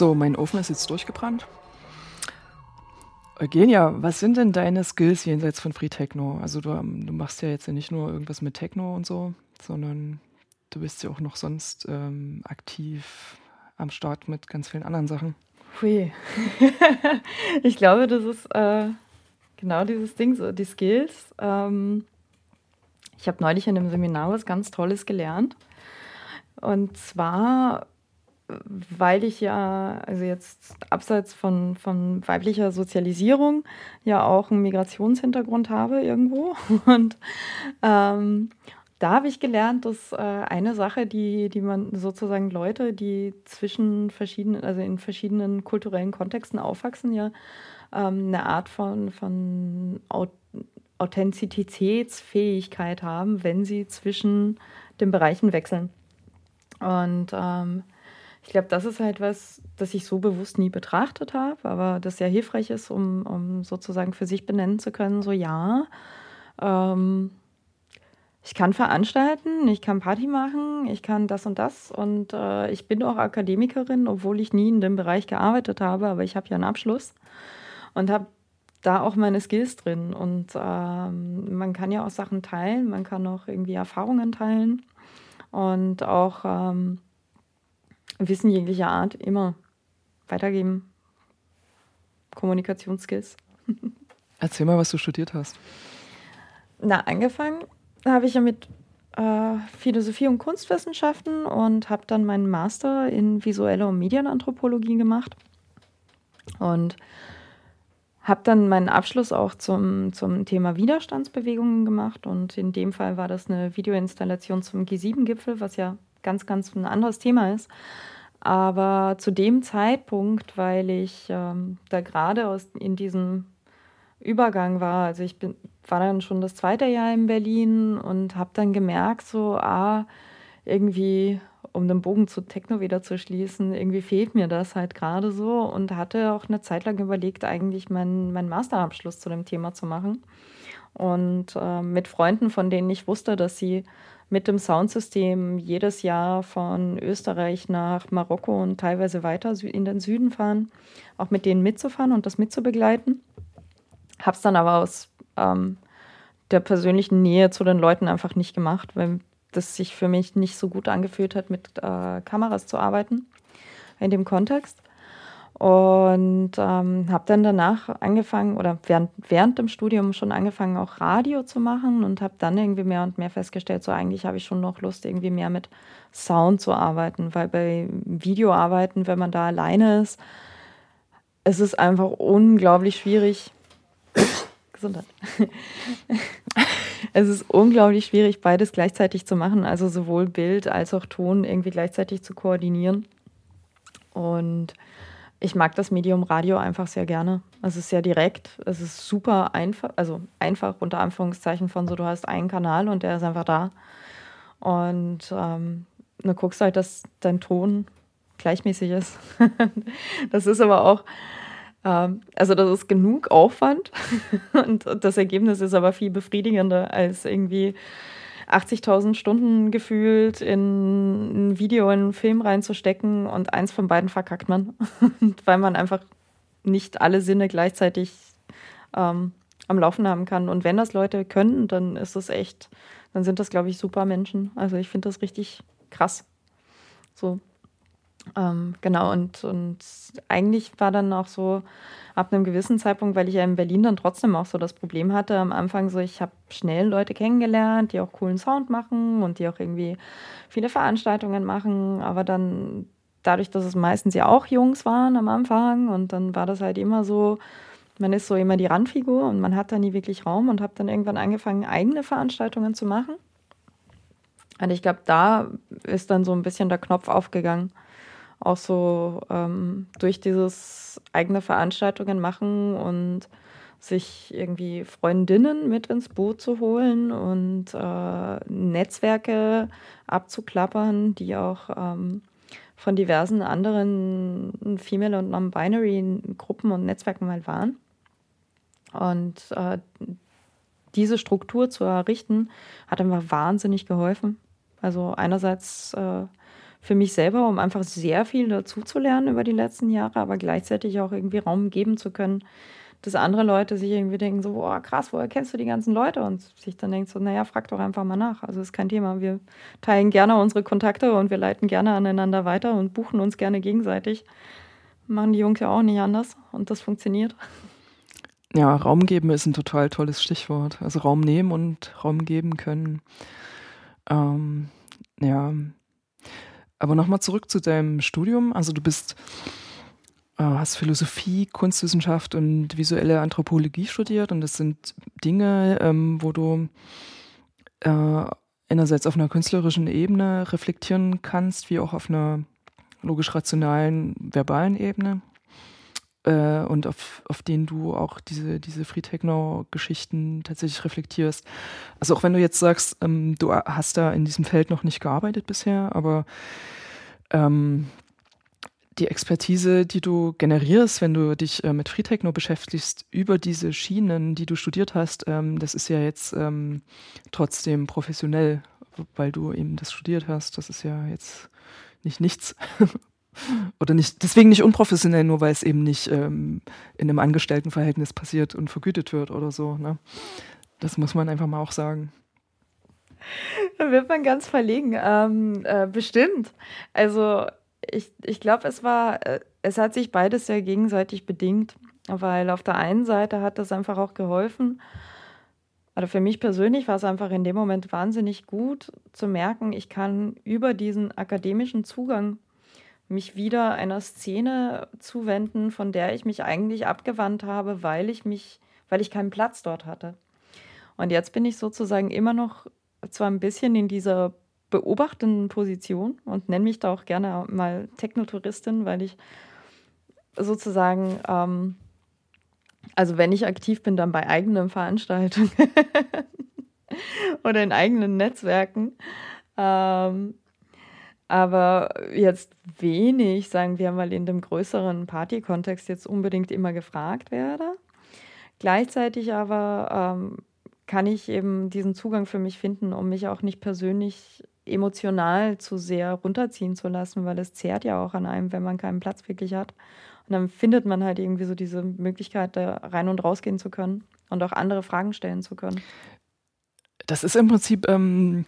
So, mein Ofen ist jetzt durchgebrannt. Eugenia, was sind denn deine Skills jenseits von Free Techno? Also du, ähm, du machst ja jetzt nicht nur irgendwas mit Techno und so, sondern du bist ja auch noch sonst ähm, aktiv am Start mit ganz vielen anderen Sachen. Hui. ich glaube, das ist äh, genau dieses Ding, so die Skills. Ähm, ich habe neulich in einem Seminar was ganz Tolles gelernt. Und zwar, weil ich ja, also jetzt abseits von, von weiblicher Sozialisierung, ja auch einen Migrationshintergrund habe irgendwo. Und ähm, da habe ich gelernt, dass äh, eine Sache, die, die man sozusagen Leute, die zwischen verschiedenen, also in verschiedenen kulturellen Kontexten aufwachsen, ja ähm, eine Art von, von Authentizitätsfähigkeit haben, wenn sie zwischen den Bereichen wechseln. Und ähm, ich glaube, das ist halt was, das ich so bewusst nie betrachtet habe, aber das sehr hilfreich ist, um, um sozusagen für sich benennen zu können, so ja, ähm, ich kann veranstalten, ich kann Party machen, ich kann das und das und äh, ich bin auch Akademikerin, obwohl ich nie in dem Bereich gearbeitet habe, aber ich habe ja einen Abschluss und habe da auch meine Skills drin und ähm, man kann ja auch Sachen teilen, man kann auch irgendwie Erfahrungen teilen und auch ähm, Wissen jeglicher Art immer weitergeben. Kommunikationsskills. Erzähl mal, was du studiert hast. Na, angefangen habe ich ja mit äh, Philosophie und Kunstwissenschaften und habe dann meinen Master in visuelle und Medienanthropologie gemacht. Und habe dann meinen Abschluss auch zum, zum Thema Widerstandsbewegungen gemacht und in dem Fall war das eine Videoinstallation zum G7-Gipfel, was ja ganz, ganz ein anderes Thema ist. Aber zu dem Zeitpunkt, weil ich ähm, da gerade in diesem Übergang war, also ich bin, war dann schon das zweite Jahr in Berlin und habe dann gemerkt, so, ah, irgendwie, um den Bogen zu Techno wieder zu schließen, irgendwie fehlt mir das halt gerade so und hatte auch eine Zeit lang überlegt, eigentlich meinen, meinen Masterabschluss zu dem Thema zu machen. Und äh, mit Freunden, von denen ich wusste, dass sie mit dem Soundsystem jedes Jahr von Österreich nach Marokko und teilweise weiter in den Süden fahren, auch mit denen mitzufahren und das mitzubegleiten. Habe es dann aber aus ähm, der persönlichen Nähe zu den Leuten einfach nicht gemacht, weil das sich für mich nicht so gut angefühlt hat, mit äh, Kameras zu arbeiten in dem Kontext. Und ähm, habe dann danach angefangen oder während, während dem Studium schon angefangen, auch Radio zu machen und habe dann irgendwie mehr und mehr festgestellt, so eigentlich habe ich schon noch Lust, irgendwie mehr mit Sound zu arbeiten, weil bei Videoarbeiten, wenn man da alleine ist, es ist einfach unglaublich schwierig, Gesundheit. es ist unglaublich schwierig, beides gleichzeitig zu machen, also sowohl Bild als auch Ton irgendwie gleichzeitig zu koordinieren. Und ich mag das Medium Radio einfach sehr gerne. Es ist sehr direkt, es ist super einfach, also einfach unter Anführungszeichen von so, du hast einen Kanal und der ist einfach da. Und ähm, du guckst halt, dass dein Ton gleichmäßig ist. das ist aber auch, ähm, also das ist genug Aufwand und das Ergebnis ist aber viel befriedigender als irgendwie 80.000 Stunden gefühlt in ein Video, in einen Film reinzustecken und eins von beiden verkackt man, weil man einfach nicht alle Sinne gleichzeitig ähm, am Laufen haben kann. Und wenn das Leute können, dann ist das echt, dann sind das, glaube ich, super Menschen. Also ich finde das richtig krass. So, ähm, genau, und, und eigentlich war dann auch so ab einem gewissen Zeitpunkt, weil ich ja in Berlin dann trotzdem auch so das Problem hatte, am Anfang so, ich habe schnell Leute kennengelernt, die auch coolen Sound machen und die auch irgendwie viele Veranstaltungen machen, aber dann dadurch, dass es meistens ja auch Jungs waren am Anfang und dann war das halt immer so, man ist so immer die Randfigur und man hat da nie wirklich Raum und habe dann irgendwann angefangen, eigene Veranstaltungen zu machen. Und ich glaube, da ist dann so ein bisschen der Knopf aufgegangen auch so ähm, durch dieses eigene Veranstaltungen machen und sich irgendwie Freundinnen mit ins Boot zu holen und äh, Netzwerke abzuklappern, die auch ähm, von diversen anderen Female- und Non-Binary-Gruppen und Netzwerken mal waren. Und äh, diese Struktur zu errichten, hat einfach wahnsinnig geholfen. Also einerseits äh, für mich selber, um einfach sehr viel dazu zu lernen über die letzten Jahre, aber gleichzeitig auch irgendwie Raum geben zu können, dass andere Leute sich irgendwie denken, so, boah, krass, woher kennst du die ganzen Leute? Und sich dann denkt so, naja, frag doch einfach mal nach. Also ist kein Thema. Wir teilen gerne unsere Kontakte und wir leiten gerne aneinander weiter und buchen uns gerne gegenseitig. Machen die Jungs ja auch nicht anders und das funktioniert. Ja, Raum geben ist ein total tolles Stichwort. Also Raum nehmen und Raum geben können. Ähm, ja. Aber nochmal zurück zu deinem Studium. Also du bist äh, hast Philosophie, Kunstwissenschaft und visuelle Anthropologie studiert und das sind Dinge, ähm, wo du äh, einerseits auf einer künstlerischen Ebene reflektieren kannst, wie auch auf einer logisch-rationalen, verbalen Ebene äh, und auf, auf denen du auch diese, diese Free Techno-Geschichten tatsächlich reflektierst. Also auch wenn du jetzt sagst, ähm, du hast da in diesem Feld noch nicht gearbeitet bisher, aber ähm, die Expertise, die du generierst, wenn du dich äh, mit Freetechno beschäftigst, über diese Schienen, die du studiert hast, ähm, das ist ja jetzt ähm, trotzdem professionell, weil du eben das studiert hast. Das ist ja jetzt nicht nichts. Oder nicht, deswegen nicht unprofessionell, nur weil es eben nicht ähm, in einem Angestelltenverhältnis passiert und vergütet wird oder so. Ne? Das muss man einfach mal auch sagen. Da wird man ganz verlegen. Ähm, äh, bestimmt. Also ich, ich glaube, es war, äh, es hat sich beides sehr gegenseitig bedingt, weil auf der einen Seite hat das einfach auch geholfen. Oder für mich persönlich war es einfach in dem Moment wahnsinnig gut zu merken, ich kann über diesen akademischen Zugang mich wieder einer Szene zuwenden, von der ich mich eigentlich abgewandt habe, weil ich mich, weil ich keinen Platz dort hatte. Und jetzt bin ich sozusagen immer noch zwar ein bisschen in dieser beobachtenden Position und nenne mich da auch gerne mal Technotouristin, weil ich sozusagen, ähm, also wenn ich aktiv bin, dann bei eigenen Veranstaltungen oder in eigenen Netzwerken. Ähm, aber jetzt wenig, sagen wir mal, in dem größeren Party-Kontext jetzt unbedingt immer gefragt werde. Gleichzeitig aber ähm, kann ich eben diesen Zugang für mich finden, um mich auch nicht persönlich emotional zu sehr runterziehen zu lassen, weil es zehrt ja auch an einem, wenn man keinen Platz wirklich hat. Und dann findet man halt irgendwie so diese Möglichkeit, da rein und rausgehen zu können und auch andere Fragen stellen zu können. Das ist im Prinzip ähm,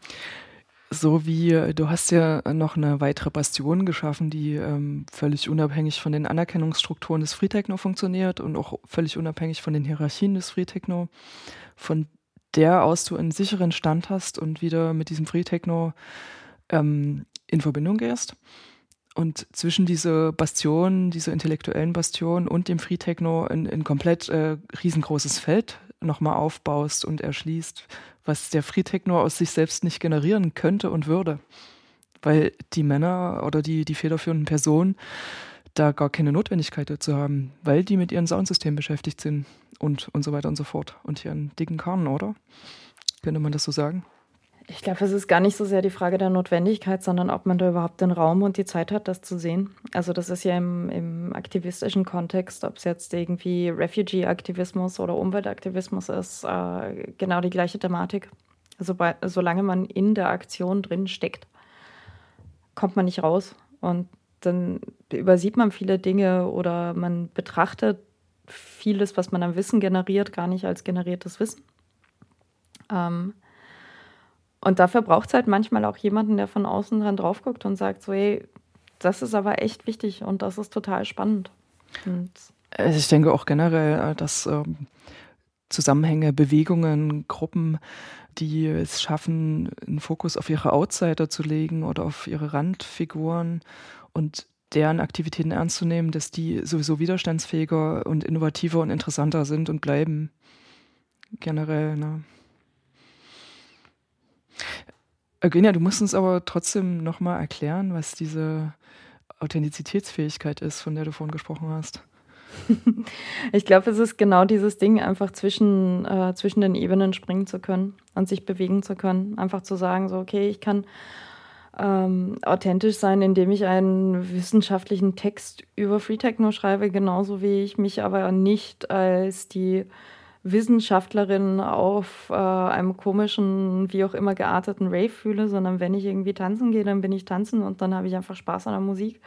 so wie, du hast ja noch eine weitere Bastion geschaffen, die ähm, völlig unabhängig von den Anerkennungsstrukturen des Free Techno funktioniert und auch völlig unabhängig von den Hierarchien des Free Techno, von der aus du einen sicheren Stand hast und wieder mit diesem Free Techno ähm, in Verbindung gehst. Und zwischen diese Bastion, diese intellektuellen Bastion und dem Free Techno ein, ein komplett äh, riesengroßes Feld nochmal aufbaust und erschließt, was der Free Techno aus sich selbst nicht generieren könnte und würde. Weil die Männer oder die, die federführenden Personen da gar keine Notwendigkeit dazu haben, weil die mit ihren Soundsystemen beschäftigt sind und, und so weiter und so fort. Und ihren dicken Kahn, oder? Könnte man das so sagen? Ich glaube, es ist gar nicht so sehr die Frage der Notwendigkeit, sondern ob man da überhaupt den Raum und die Zeit hat, das zu sehen. Also das ist ja im, im aktivistischen Kontext, ob es jetzt irgendwie Refugee-Aktivismus oder Umweltaktivismus ist, äh, genau die gleiche Thematik. Also solange man in der Aktion drin steckt, kommt man nicht raus. Und dann übersieht man viele Dinge oder man betrachtet vieles, was man am Wissen generiert, gar nicht als generiertes Wissen. Ähm, und dafür braucht es halt manchmal auch jemanden, der von außen dran drauf guckt und sagt, so, hey, das ist aber echt wichtig und das ist total spannend. Und also ich denke auch generell, äh, dass ähm, Zusammenhänge, Bewegungen, Gruppen, die es schaffen, einen Fokus auf ihre Outsider zu legen oder auf ihre Randfiguren und deren Aktivitäten ernst zu nehmen, dass die sowieso widerstandsfähiger und innovativer und interessanter sind und bleiben. Generell, ne? Eugenia, du musst uns aber trotzdem nochmal erklären, was diese Authentizitätsfähigkeit ist, von der du vorhin gesprochen hast. Ich glaube, es ist genau dieses Ding, einfach zwischen, äh, zwischen den Ebenen springen zu können und sich bewegen zu können. Einfach zu sagen, so, okay, ich kann ähm, authentisch sein, indem ich einen wissenschaftlichen Text über Free Techno schreibe, genauso wie ich mich aber nicht als die Wissenschaftlerin auf äh, einem komischen, wie auch immer gearteten Rave fühle, sondern wenn ich irgendwie tanzen gehe, dann bin ich tanzen und dann habe ich einfach Spaß an der Musik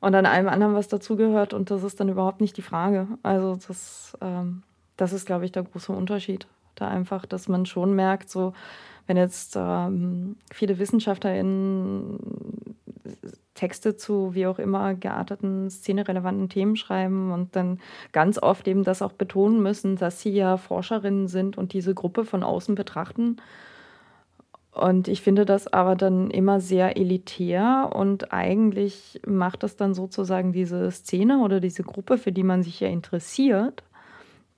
und an allem anderen, was dazugehört. Und das ist dann überhaupt nicht die Frage. Also das, ähm, das ist, glaube ich, der große Unterschied. Da einfach, dass man schon merkt, so wenn jetzt ähm, viele WissenschaftlerInnen Texte zu wie auch immer gearteten, szenerelevanten Themen schreiben und dann ganz oft eben das auch betonen müssen, dass sie ja Forscherinnen sind und diese Gruppe von außen betrachten. Und ich finde das aber dann immer sehr elitär und eigentlich macht das dann sozusagen diese Szene oder diese Gruppe, für die man sich ja interessiert,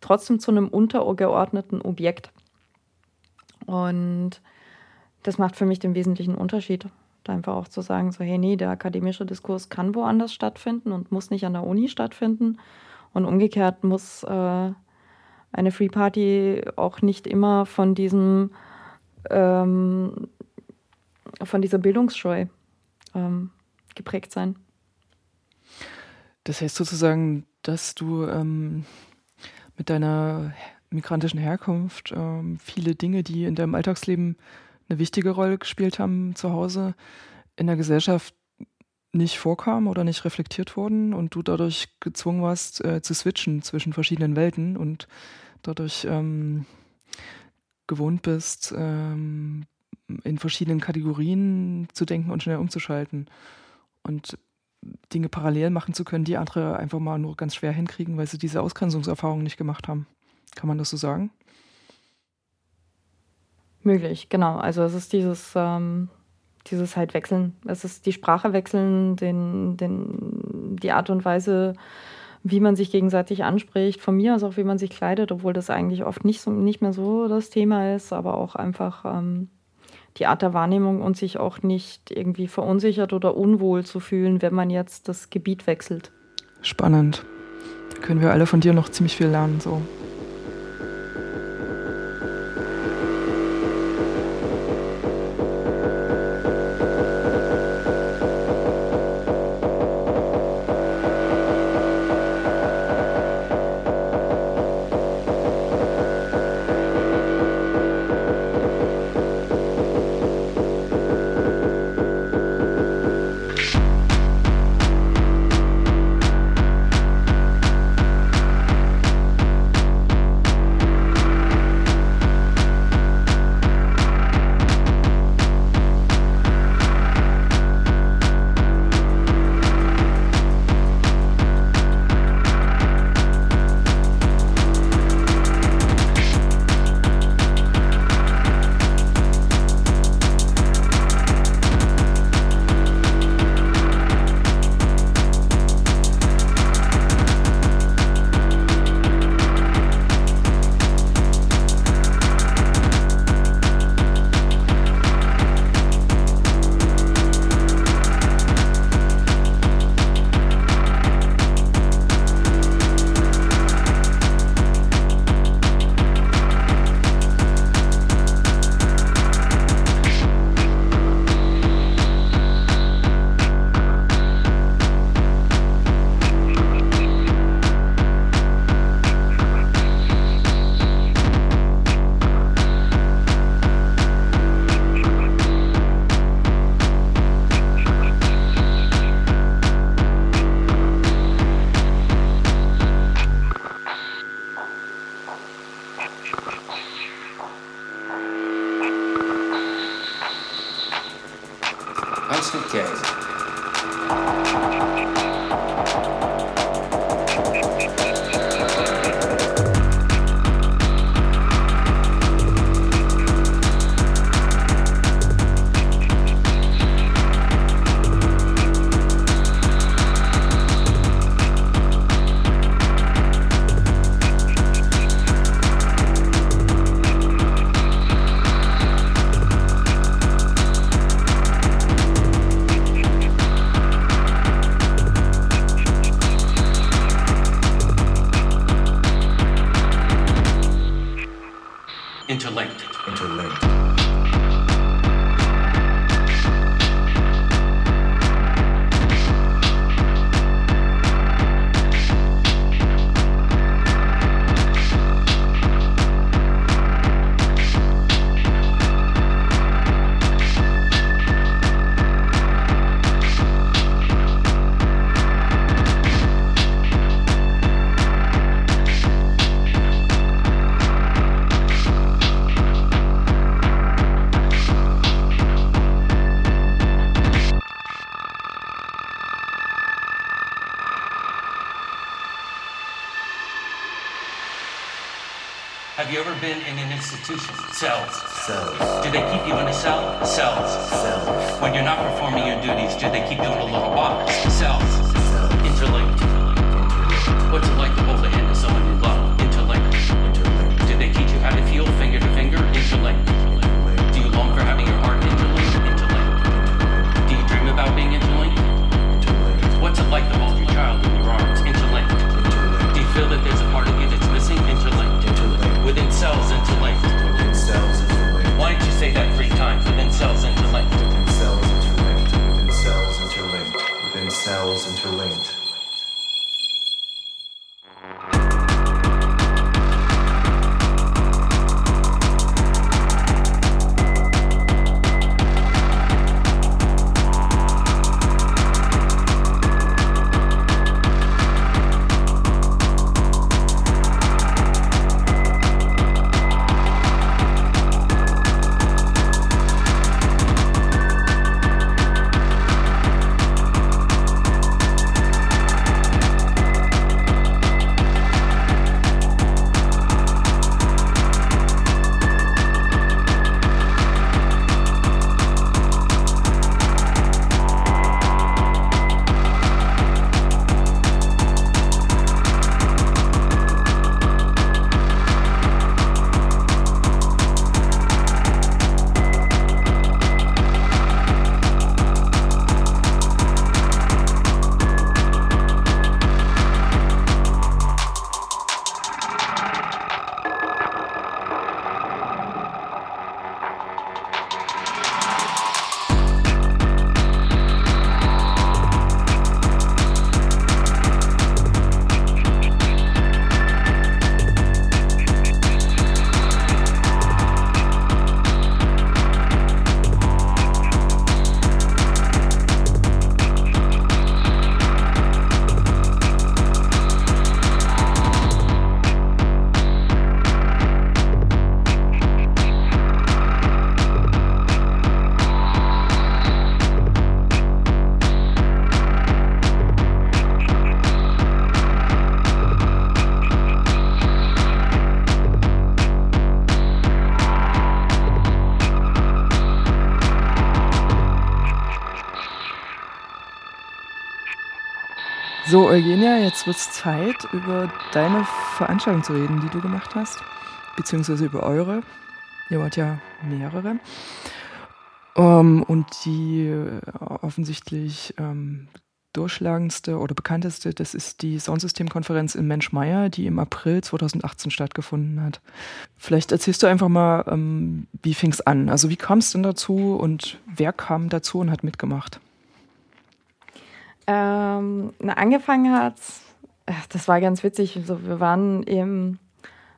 trotzdem zu einem untergeordneten Objekt. Und das macht für mich den wesentlichen Unterschied. Einfach auch zu sagen, so, hey, nee, der akademische Diskurs kann woanders stattfinden und muss nicht an der Uni stattfinden. Und umgekehrt muss äh, eine Free Party auch nicht immer von diesem, ähm, von dieser Bildungsscheu ähm, geprägt sein. Das heißt sozusagen, dass du ähm, mit deiner migrantischen Herkunft ähm, viele Dinge, die in deinem Alltagsleben eine wichtige Rolle gespielt haben zu Hause, in der Gesellschaft nicht vorkamen oder nicht reflektiert wurden und du dadurch gezwungen warst äh, zu switchen zwischen verschiedenen Welten und dadurch ähm, gewohnt bist, ähm, in verschiedenen Kategorien zu denken und schnell umzuschalten und Dinge parallel machen zu können, die andere einfach mal nur ganz schwer hinkriegen, weil sie diese Ausgrenzungserfahrung nicht gemacht haben. Kann man das so sagen? Möglich, genau. Also es ist dieses, ähm, dieses halt wechseln. Es ist die Sprache wechseln, den, den, die Art und Weise, wie man sich gegenseitig anspricht, von mir aus auch, wie man sich kleidet, obwohl das eigentlich oft nicht, so, nicht mehr so das Thema ist, aber auch einfach ähm, die Art der Wahrnehmung und sich auch nicht irgendwie verunsichert oder unwohl zu fühlen, wenn man jetzt das Gebiet wechselt. Spannend. Da können wir alle von dir noch ziemlich viel lernen, so. Antes que queira. Cells. Cells. Do they keep you in a cell? Cells. Cells. When you're not performing your duties, do they keep you in a little box? Cells. Cells. Interlinked. What's it like to hold the hand of someone So, Eugenia, jetzt wird es Zeit, über deine Veranstaltung zu reden, die du gemacht hast, beziehungsweise über eure. Ihr wart ja mehrere. Ähm, und die äh, offensichtlich ähm, durchschlagendste oder bekannteste, das ist die Soundsystemkonferenz in Mensch-Meyer, die im April 2018 stattgefunden hat. Vielleicht erzählst du einfach mal, ähm, wie fing es an? Also wie kam es denn dazu und wer kam dazu und hat mitgemacht? Ähm, na, angefangen ach, das war ganz witzig. Also wir waren im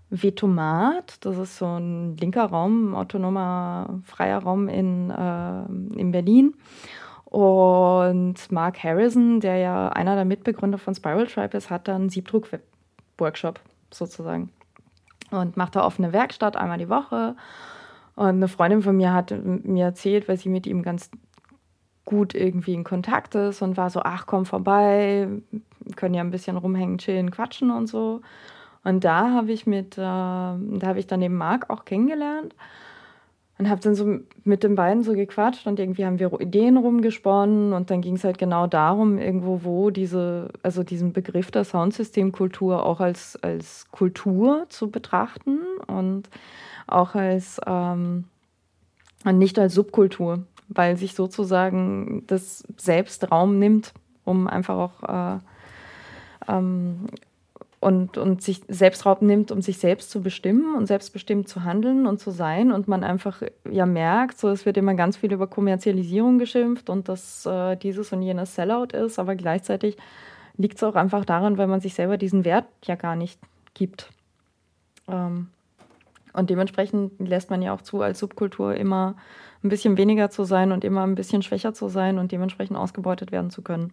Vetomat, das ist so ein linker Raum, autonomer, freier Raum in, äh, in Berlin. Und Mark Harrison, der ja einer der Mitbegründer von Spiral Tribe ist, hat dann Siebdruck-Workshop sozusagen. Und macht da offene Werkstatt einmal die Woche. Und eine Freundin von mir hat mir erzählt, weil sie mit ihm ganz gut irgendwie in Kontakt ist und war so, ach komm vorbei, können ja ein bisschen rumhängen, chillen, quatschen und so. Und da habe ich mit, äh, da habe ich dann den Marc auch kennengelernt und habe dann so mit den beiden so gequatscht und irgendwie haben wir Ideen rumgesponnen und dann ging es halt genau darum, irgendwo wo diese, also diesen Begriff der Soundsystemkultur auch als, als Kultur zu betrachten und auch als ähm, und nicht als Subkultur weil sich sozusagen das selbst Raum nimmt, um einfach auch äh, ähm, und, und sich selbst Raum nimmt, um sich selbst zu bestimmen und selbstbestimmt zu handeln und zu sein. Und man einfach ja merkt, so es wird immer ganz viel über Kommerzialisierung geschimpft und dass äh, dieses und jenes Sellout ist, aber gleichzeitig liegt es auch einfach daran, weil man sich selber diesen Wert ja gar nicht gibt. Ähm, und dementsprechend lässt man ja auch zu, als Subkultur immer ein bisschen weniger zu sein und immer ein bisschen schwächer zu sein und dementsprechend ausgebeutet werden zu können.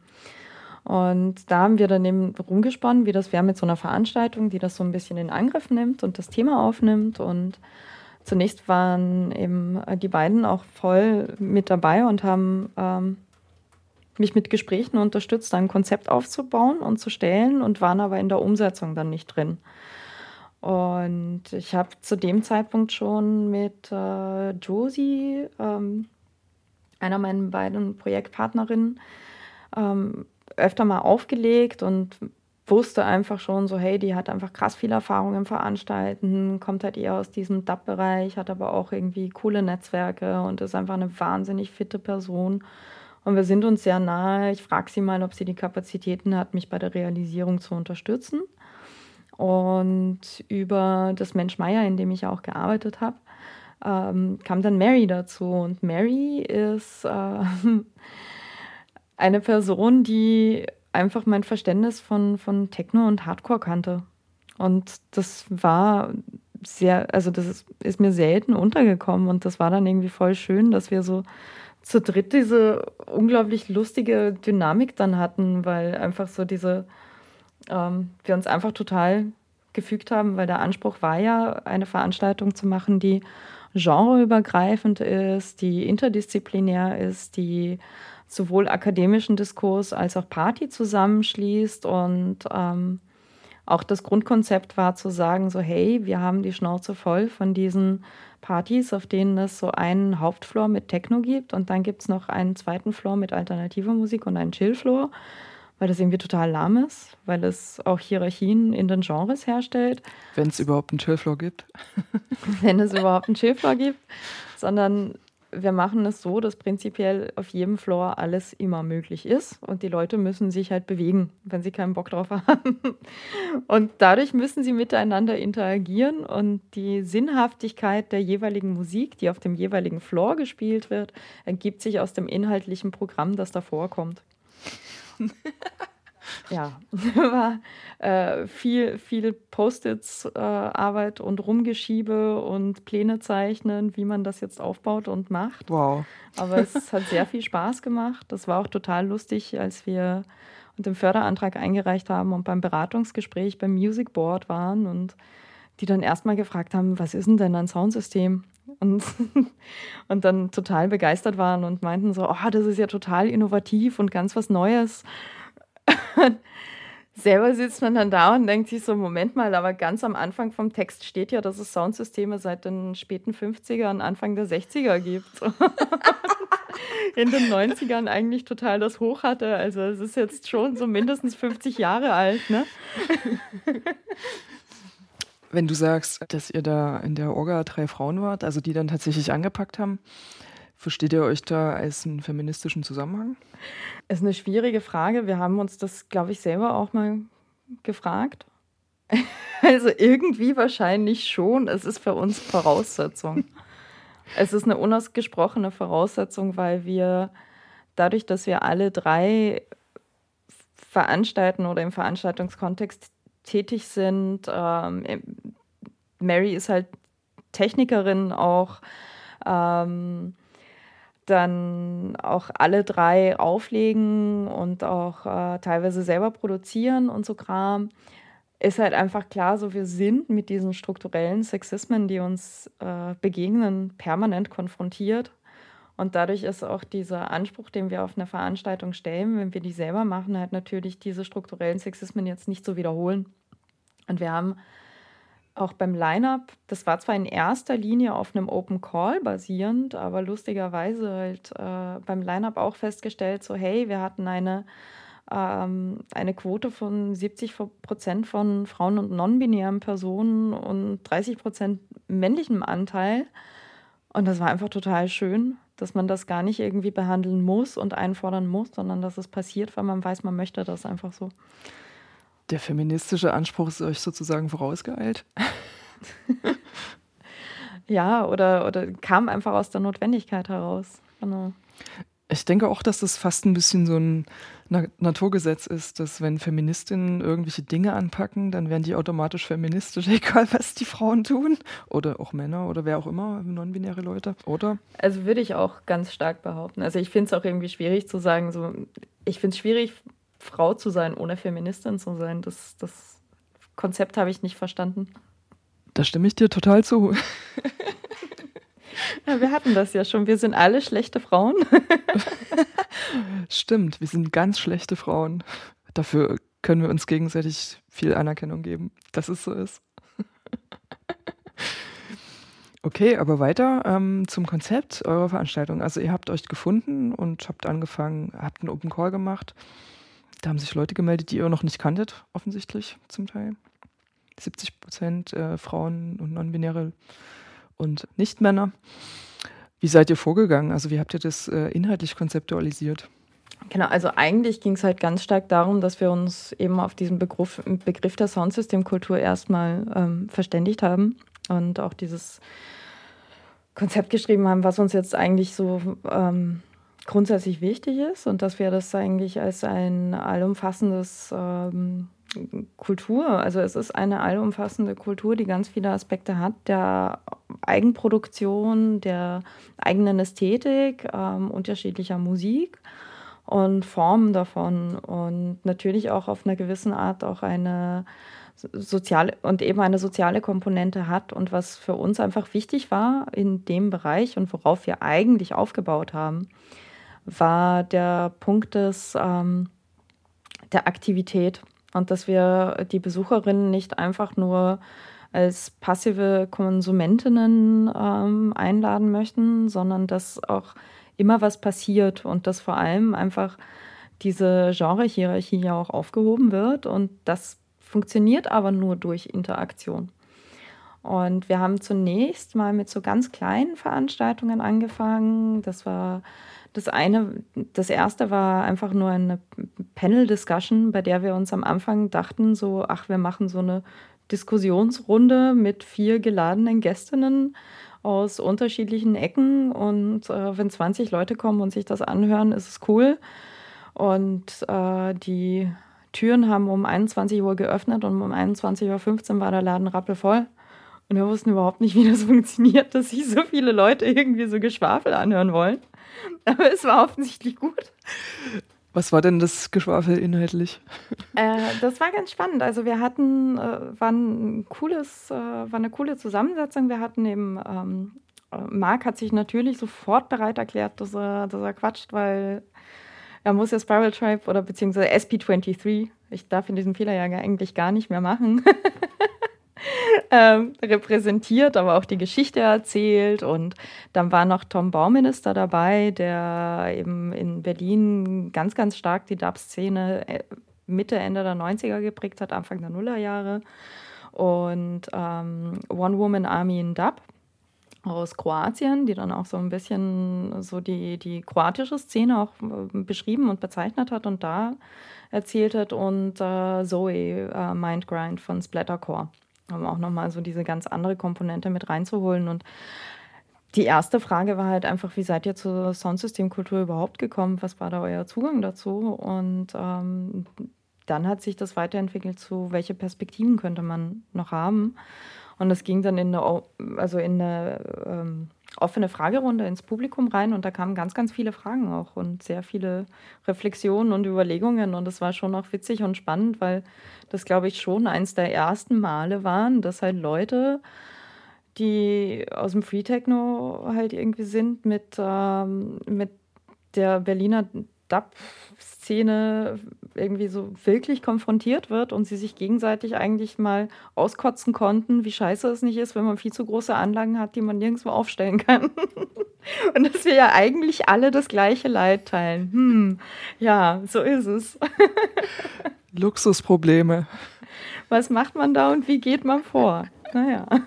Und da haben wir dann eben rumgesponnen, wie das wäre mit so einer Veranstaltung, die das so ein bisschen in Angriff nimmt und das Thema aufnimmt. Und zunächst waren eben die beiden auch voll mit dabei und haben ähm, mich mit Gesprächen unterstützt, ein Konzept aufzubauen und zu stellen und waren aber in der Umsetzung dann nicht drin. Und ich habe zu dem Zeitpunkt schon mit äh, Josie, ähm, einer meiner beiden Projektpartnerinnen, ähm, öfter mal aufgelegt und wusste einfach schon so, hey, die hat einfach krass viel Erfahrung im Veranstalten, kommt halt eher aus diesem DAP-Bereich, hat aber auch irgendwie coole Netzwerke und ist einfach eine wahnsinnig fitte Person. Und wir sind uns sehr nahe. Ich frage sie mal, ob sie die Kapazitäten hat, mich bei der Realisierung zu unterstützen. Und über das Mensch Meier, in dem ich auch gearbeitet habe, ähm, kam dann Mary dazu. Und Mary ist äh, eine Person, die einfach mein Verständnis von, von Techno und Hardcore kannte. Und das war sehr, also das ist, ist mir selten untergekommen und das war dann irgendwie voll schön, dass wir so zu dritt diese unglaublich lustige Dynamik dann hatten, weil einfach so diese, ähm, wir uns einfach total gefügt haben, weil der Anspruch war ja, eine Veranstaltung zu machen, die genreübergreifend ist, die interdisziplinär ist, die sowohl akademischen Diskurs als auch Party zusammenschließt. Und ähm, auch das Grundkonzept war zu sagen, so hey, wir haben die Schnauze voll von diesen Partys, auf denen es so einen Hauptfloor mit Techno gibt und dann gibt es noch einen zweiten Floor mit alternativer Musik und einen Chillfloor, weil das irgendwie total lahm ist, weil es auch Hierarchien in den Genres herstellt. Wenn es überhaupt einen Chillfloor gibt. Wenn es überhaupt einen Chillfloor gibt, sondern wir machen es so, dass prinzipiell auf jedem Floor alles immer möglich ist und die Leute müssen sich halt bewegen, wenn sie keinen Bock drauf haben. Und dadurch müssen sie miteinander interagieren und die Sinnhaftigkeit der jeweiligen Musik, die auf dem jeweiligen Floor gespielt wird, ergibt sich aus dem inhaltlichen Programm, das davor kommt. ja, war äh, viel, viel Post-its-Arbeit äh, und Rumgeschiebe und Pläne zeichnen, wie man das jetzt aufbaut und macht. Wow. Aber es hat sehr viel Spaß gemacht. Das war auch total lustig, als wir den Förderantrag eingereicht haben und beim Beratungsgespräch beim Music Board waren und die dann erstmal gefragt haben, was ist denn denn ein Soundsystem? Und, und dann total begeistert waren und meinten so, oh, das ist ja total innovativ und ganz was Neues. selber sitzt man dann da und denkt sich so, Moment mal, aber ganz am Anfang vom Text steht ja, dass es Soundsysteme seit den späten 50er Anfang der 60er gibt. In den 90ern eigentlich total das Hoch hatte. Also es ist jetzt schon so mindestens 50 Jahre alt, ne? Wenn du sagst, dass ihr da in der Orga drei Frauen wart, also die dann tatsächlich angepackt haben, Versteht ihr euch da als einen feministischen Zusammenhang? Ist eine schwierige Frage. Wir haben uns das, glaube ich, selber auch mal gefragt. Also irgendwie wahrscheinlich schon. Es ist für uns Voraussetzung. es ist eine unausgesprochene Voraussetzung, weil wir dadurch, dass wir alle drei veranstalten oder im Veranstaltungskontext tätig sind, ähm, Mary ist halt Technikerin auch. Ähm, dann auch alle drei auflegen und auch äh, teilweise selber produzieren und so Kram, ist halt einfach klar, so wir sind mit diesen strukturellen Sexismen, die uns äh, begegnen, permanent konfrontiert. Und dadurch ist auch dieser Anspruch, den wir auf eine Veranstaltung stellen, wenn wir die selber machen, halt natürlich diese strukturellen Sexismen jetzt nicht zu wiederholen. Und wir haben auch beim Line-Up, das war zwar in erster Linie auf einem Open Call basierend, aber lustigerweise halt äh, beim Line-Up auch festgestellt, so hey, wir hatten eine, ähm, eine Quote von 70 Prozent von Frauen und non-binären Personen und 30 Prozent männlichem Anteil. Und das war einfach total schön, dass man das gar nicht irgendwie behandeln muss und einfordern muss, sondern dass es passiert, weil man weiß, man möchte das einfach so. Der feministische Anspruch ist euch sozusagen vorausgeeilt? ja, oder, oder kam einfach aus der Notwendigkeit heraus. Genau. Ich denke auch, dass das fast ein bisschen so ein Naturgesetz ist, dass wenn Feministinnen irgendwelche Dinge anpacken, dann werden die automatisch feministisch, egal was die Frauen tun. Oder auch Männer oder wer auch immer, non-binäre Leute, oder? Also würde ich auch ganz stark behaupten. Also ich finde es auch irgendwie schwierig zu sagen, so, ich finde es schwierig, Frau zu sein, ohne Feministin zu sein. Das, das Konzept habe ich nicht verstanden. Da stimme ich dir total zu. Ja, wir hatten das ja schon. Wir sind alle schlechte Frauen. Stimmt, wir sind ganz schlechte Frauen. Dafür können wir uns gegenseitig viel Anerkennung geben, dass es so ist. Okay, aber weiter ähm, zum Konzept eurer Veranstaltung. Also ihr habt euch gefunden und habt angefangen, habt einen Open Call gemacht. Da haben sich Leute gemeldet, die ihr noch nicht kanntet, offensichtlich zum Teil. 70 Prozent äh, Frauen und Non-Binäre und Nicht-Männer. Wie seid ihr vorgegangen? Also wie habt ihr das äh, inhaltlich konzeptualisiert? Genau, also eigentlich ging es halt ganz stark darum, dass wir uns eben auf diesen Begriff, Begriff der Soundsystemkultur erstmal ähm, verständigt haben und auch dieses Konzept geschrieben haben, was uns jetzt eigentlich so ähm, grundsätzlich wichtig ist und dass wir das eigentlich als ein allumfassendes ähm, Kultur, also es ist eine allumfassende Kultur, die ganz viele Aspekte hat, der Eigenproduktion, der eigenen Ästhetik, ähm, unterschiedlicher Musik und Formen davon und natürlich auch auf einer gewissen Art auch eine soziale und eben eine soziale Komponente hat und was für uns einfach wichtig war in dem Bereich und worauf wir eigentlich aufgebaut haben, war der Punkt des ähm, der Aktivität und dass wir die Besucherinnen nicht einfach nur als passive Konsumentinnen ähm, einladen möchten, sondern dass auch immer was passiert und dass vor allem einfach diese Genre-Hierarchie ja auch aufgehoben wird und das funktioniert aber nur durch Interaktion. Und wir haben zunächst mal mit so ganz kleinen Veranstaltungen angefangen. Das war das eine, das erste war einfach nur eine Panel-Discussion, bei der wir uns am Anfang dachten, so, ach, wir machen so eine Diskussionsrunde mit vier geladenen Gästinnen aus unterschiedlichen Ecken und äh, wenn 20 Leute kommen und sich das anhören, ist es cool. Und äh, die Türen haben um 21 Uhr geöffnet und um 21.15 Uhr war der Laden rappelvoll. Und wir wussten überhaupt nicht, wie das funktioniert, dass sich so viele Leute irgendwie so Geschwafel anhören wollen. Aber es war offensichtlich gut. Was war denn das Geschwafel inhaltlich? Äh, das war ganz spannend. Also wir hatten, äh, war, ein cooles, äh, war eine coole Zusammensetzung. Wir hatten eben, ähm, äh, Marc hat sich natürlich sofort bereit erklärt, dass er, dass er quatscht, weil er muss ja Spiral Tribe oder beziehungsweise SP23, ich darf in diesem Fehler ja eigentlich gar nicht mehr machen, ähm, repräsentiert, aber auch die Geschichte erzählt. Und dann war noch Tom Bauminister dabei, der eben in Berlin ganz, ganz stark die Dub-Szene äh, Mitte, Ende der 90er geprägt hat, Anfang der Nullerjahre. Und ähm, One Woman Army in Dub aus Kroatien, die dann auch so ein bisschen so die, die kroatische Szene auch äh, beschrieben und bezeichnet hat und da erzählt hat und äh, Zoe äh, Mindgrind von Splattercore, um auch nochmal so diese ganz andere Komponente mit reinzuholen und die erste Frage war halt einfach, wie seid ihr zur Soundsystemkultur überhaupt gekommen? Was war da euer Zugang dazu? Und ähm, dann hat sich das weiterentwickelt zu, welche Perspektiven könnte man noch haben? Und das ging dann in eine, also in eine ähm, offene Fragerunde ins Publikum rein und da kamen ganz, ganz viele Fragen auch und sehr viele Reflexionen und Überlegungen. Und das war schon auch witzig und spannend, weil das, glaube ich, schon eins der ersten Male waren, dass halt Leute, die aus dem Free Techno halt irgendwie sind, mit, ähm, mit der Berliner Dub-Szene irgendwie so wirklich konfrontiert wird und sie sich gegenseitig eigentlich mal auskotzen konnten, wie scheiße es nicht ist, wenn man viel zu große Anlagen hat, die man nirgendwo aufstellen kann. und dass wir ja eigentlich alle das gleiche Leid teilen. Hm, ja, so ist es. Luxusprobleme. Was macht man da und wie geht man vor? Naja.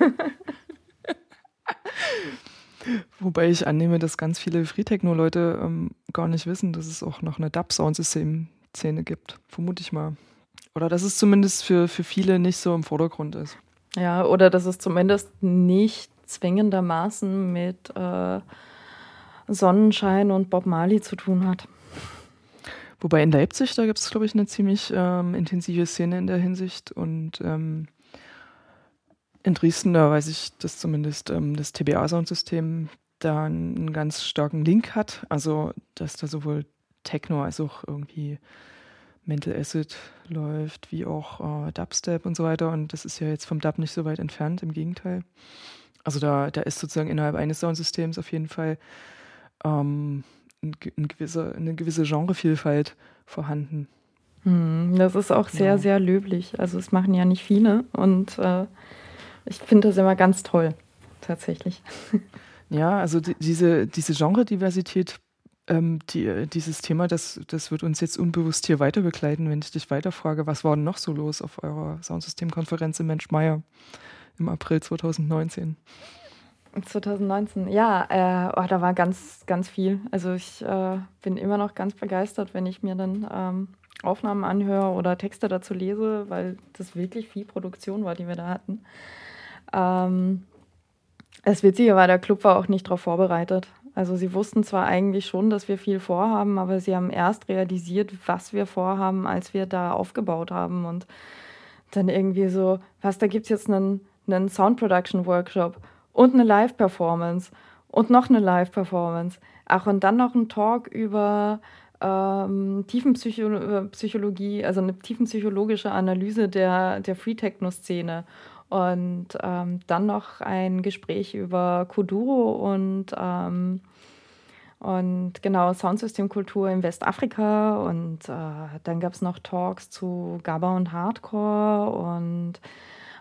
Wobei ich annehme, dass ganz viele Free-Techno-Leute ähm, gar nicht wissen, dass es auch noch eine Dub-Soundsystem-Szene gibt. Vermute ich mal. Oder dass es zumindest für, für viele nicht so im Vordergrund ist. Ja, oder dass es zumindest nicht zwingendermaßen mit äh, Sonnenschein und Bob Marley zu tun hat. Wobei in Leipzig, da gibt es, glaube ich, eine ziemlich ähm, intensive Szene in der Hinsicht. Und ähm, in Dresden, da weiß ich, dass zumindest ähm, das TBA-Soundsystem da einen ganz starken Link hat. Also, dass da sowohl Techno als auch irgendwie Mental Acid läuft, wie auch äh, Dubstep und so weiter. Und das ist ja jetzt vom Dub nicht so weit entfernt, im Gegenteil. Also da, da ist sozusagen innerhalb eines Soundsystems auf jeden Fall ähm, ein, ein gewisser, eine gewisse Genrevielfalt vorhanden. Hm, das ist auch sehr, ja. sehr löblich. Also es machen ja nicht viele und äh, Ich finde das immer ganz toll, tatsächlich. Ja, also die, diese, diese Genrediversität, ähm, die, dieses Thema, das, das wird uns jetzt unbewusst hier weiter begleiten, wenn ich dich weiterfrage, was war denn noch so los auf eurer Soundsystemkonferenz in Menschmeier im April 2019? 2019, ja, äh, oh, da war ganz, ganz viel. Also ich äh, bin immer noch ganz begeistert, wenn ich mir dann ähm, Aufnahmen anhöre oder Texte dazu lese, weil das wirklich viel Produktion war, die wir da hatten. Ähm, das Witzige war, der Club war auch nicht darauf vorbereitet. Also sie wussten zwar eigentlich schon, dass wir viel vorhaben, aber sie haben erst realisiert, was wir vorhaben, als wir da aufgebaut haben. Und dann irgendwie so, was, da gibt es jetzt einen, einen Sound Production Workshop und eine Live-Performance und noch eine Live-Performance. Ach, und dann noch ein Talk über ähm, Tiefenpsychologie, also eine tiefenpsychologische Analyse der, der Free-Techno-Szene. Und ähm, dann noch ein Gespräch über Kuduro und, ähm, und genau Soundsystemkultur in Westafrika. Und äh, dann gab es noch Talks zu GABA und Hardcore und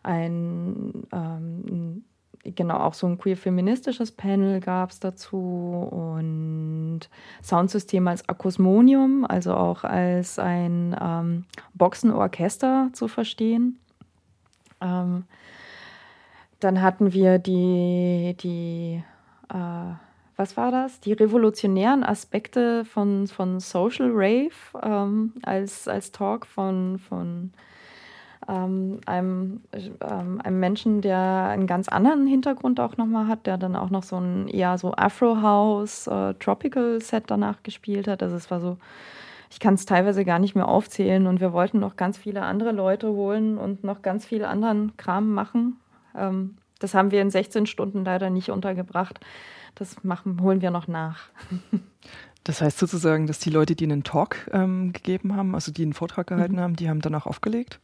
ein ähm, genau auch so ein queer-feministisches Panel gab es dazu und Soundsystem als Akkusmonium, also auch als ein ähm, Boxenorchester zu verstehen. Ähm, dann hatten wir die, die äh, was war das? Die revolutionären Aspekte von, von Social Rave ähm, als, als Talk von, von ähm, einem, ähm, einem Menschen, der einen ganz anderen Hintergrund auch nochmal hat, der dann auch noch so ein eher so Afro-House, äh, Tropical-Set danach gespielt hat. Also es war so, ich kann es teilweise gar nicht mehr aufzählen und wir wollten noch ganz viele andere Leute holen und noch ganz viel anderen Kram machen. Ähm, das haben wir in 16 Stunden leider nicht untergebracht. Das machen, holen wir noch nach. Das heißt sozusagen, dass die Leute, die einen Talk ähm, gegeben haben, also die einen Vortrag gehalten mhm. haben, die haben danach aufgelegt?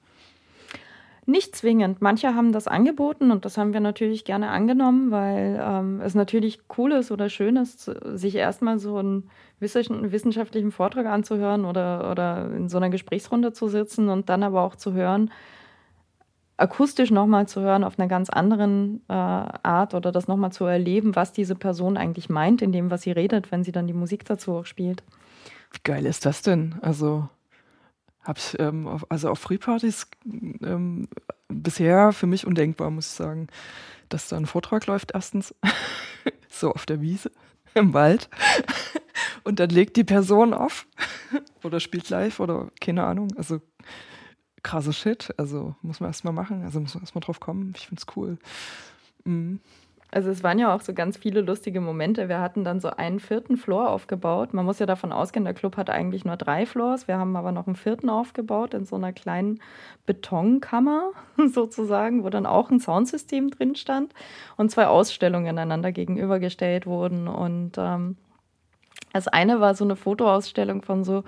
Nicht zwingend. Manche haben das angeboten und das haben wir natürlich gerne angenommen, weil ähm, es natürlich cool ist oder schön ist, sich erstmal so einen wissenschaftlichen Vortrag anzuhören oder, oder in so einer Gesprächsrunde zu sitzen und dann aber auch zu hören, akustisch nochmal zu hören auf einer ganz anderen äh, Art oder das nochmal zu erleben, was diese Person eigentlich meint in dem, was sie redet, wenn sie dann die Musik dazu auch spielt. Wie geil ist das denn? Also ich ähm, auf, also auf Free-Partys ähm, bisher für mich undenkbar, muss ich sagen, dass da ein Vortrag läuft erstens, so auf der Wiese, im Wald und dann legt die Person auf oder spielt live oder keine Ahnung, also krasser Shit, also muss man erstmal machen, also muss man erstmal drauf kommen, ich finde es cool. Mhm. Also es waren ja auch so ganz viele lustige Momente. Wir hatten dann so einen vierten Floor aufgebaut. Man muss ja davon ausgehen, der Club hat eigentlich nur drei Floors. Wir haben aber noch einen vierten aufgebaut in so einer kleinen Betonkammer sozusagen, wo dann auch ein Soundsystem drin stand und zwei Ausstellungen einander gegenübergestellt wurden. Und ähm, das eine war so eine Fotoausstellung von so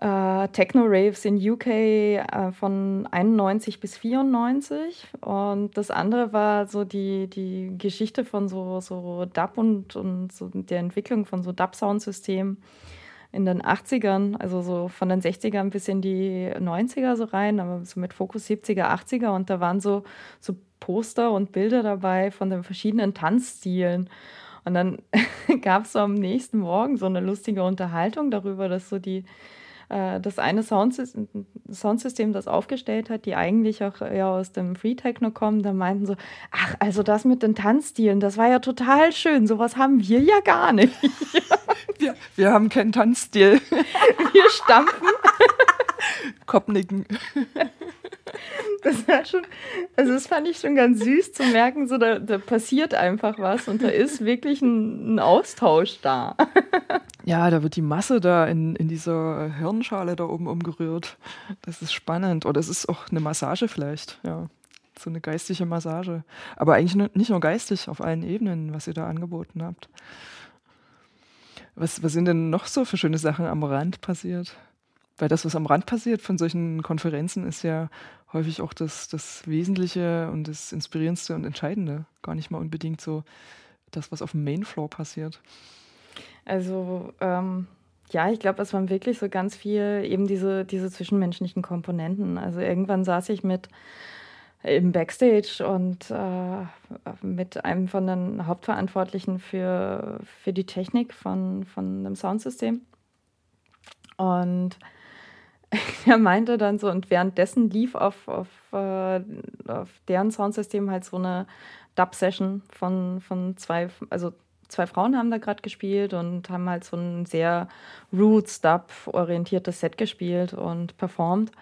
äh, Techno-Raves in UK äh, von 91 bis 94 und das andere war so die, die Geschichte von so, so Dub und, und so der Entwicklung von so Dub-Soundsystemen in den 80ern, also so von den 60ern bis in die 90er so rein, aber so mit Fokus 70er, 80er und da waren so, so Poster und Bilder dabei von den verschiedenen Tanzstilen. Und dann gab es so am nächsten Morgen so eine lustige Unterhaltung darüber, dass so die, äh, das eine Soundsystem, Soundsystem, das aufgestellt hat, die eigentlich auch ja, aus dem Free Techno kommen, da meinten so, ach, also das mit den Tanzstilen, das war ja total schön, sowas haben wir ja gar nicht. wir, wir haben keinen Tanzstil. wir stampfen. Kopfnicken. Das war schon, also das fand ich schon ganz süß zu merken, so da, da passiert einfach was und da ist wirklich ein, ein Austausch da. Ja, da wird die Masse da in, in dieser Hirnschale da oben umgerührt. Das ist spannend. Oder es ist auch eine Massage vielleicht, ja. So eine geistige Massage. Aber eigentlich nicht nur geistig, auf allen Ebenen, was ihr da angeboten habt. Was, was sind denn noch so für schöne Sachen am Rand passiert? Weil das, was am Rand passiert von solchen Konferenzen, ist ja häufig auch das, das Wesentliche und das Inspirierendste und Entscheidende. Gar nicht mal unbedingt so das, was auf dem Mainfloor passiert. Also ähm, ja, ich glaube, es waren wirklich so ganz viel eben diese, diese zwischenmenschlichen Komponenten. Also irgendwann saß ich mit im Backstage und äh, mit einem von den Hauptverantwortlichen für, für die Technik von, von einem Soundsystem. Und er meinte dann so, und währenddessen lief auf, auf, äh, auf deren Soundsystem halt so eine Dub-Session von, von zwei, also zwei Frauen haben da gerade gespielt und haben halt so ein sehr Roots-Dub-orientiertes Set gespielt und performt.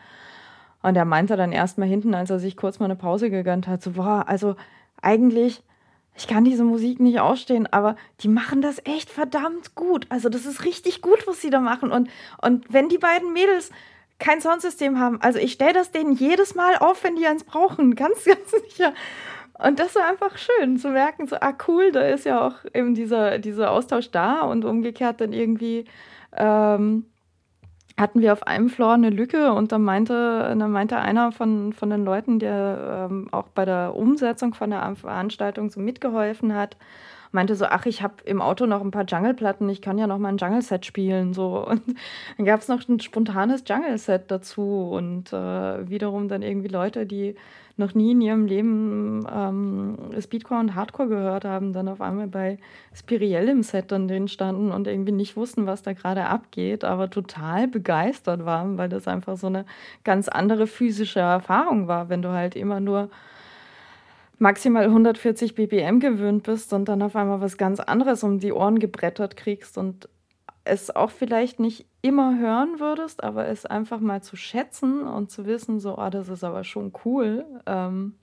Und er meinte dann erstmal hinten, als er sich kurz mal eine Pause gegönnt hat, so, boah, also eigentlich, ich kann diese Musik nicht ausstehen, aber die machen das echt verdammt gut. Also das ist richtig gut, was sie da machen. Und, und wenn die beiden Mädels kein Soundsystem haben, also ich stelle das denen jedes Mal auf, wenn die eins brauchen, ganz, ganz sicher. Und das war einfach schön zu merken, so, ah cool, da ist ja auch eben dieser, dieser Austausch da und umgekehrt dann irgendwie ähm, hatten wir auf einem Floor eine Lücke und dann meinte, dann meinte einer von, von den Leuten, der ähm, auch bei der Umsetzung von der Veranstaltung so mitgeholfen hat, meinte so, ach, ich habe im Auto noch ein paar Jungle-Platten, ich kann ja noch mal ein Jungle-Set spielen. So. Und dann gab es noch ein spontanes Jungle-Set dazu und äh, wiederum dann irgendwie Leute, die noch nie in ihrem Leben ähm, Speedcore und Hardcore gehört haben, dann auf einmal bei Spiriel im Set dann drin standen und irgendwie nicht wussten, was da gerade abgeht, aber total begeistert waren, weil das einfach so eine ganz andere physische Erfahrung war, wenn du halt immer nur maximal 140 BPM gewöhnt bist und dann auf einmal was ganz anderes um die Ohren gebrettert kriegst und es auch vielleicht nicht immer hören würdest, aber es einfach mal zu schätzen und zu wissen, so, ah, das ist aber schon cool, ähm,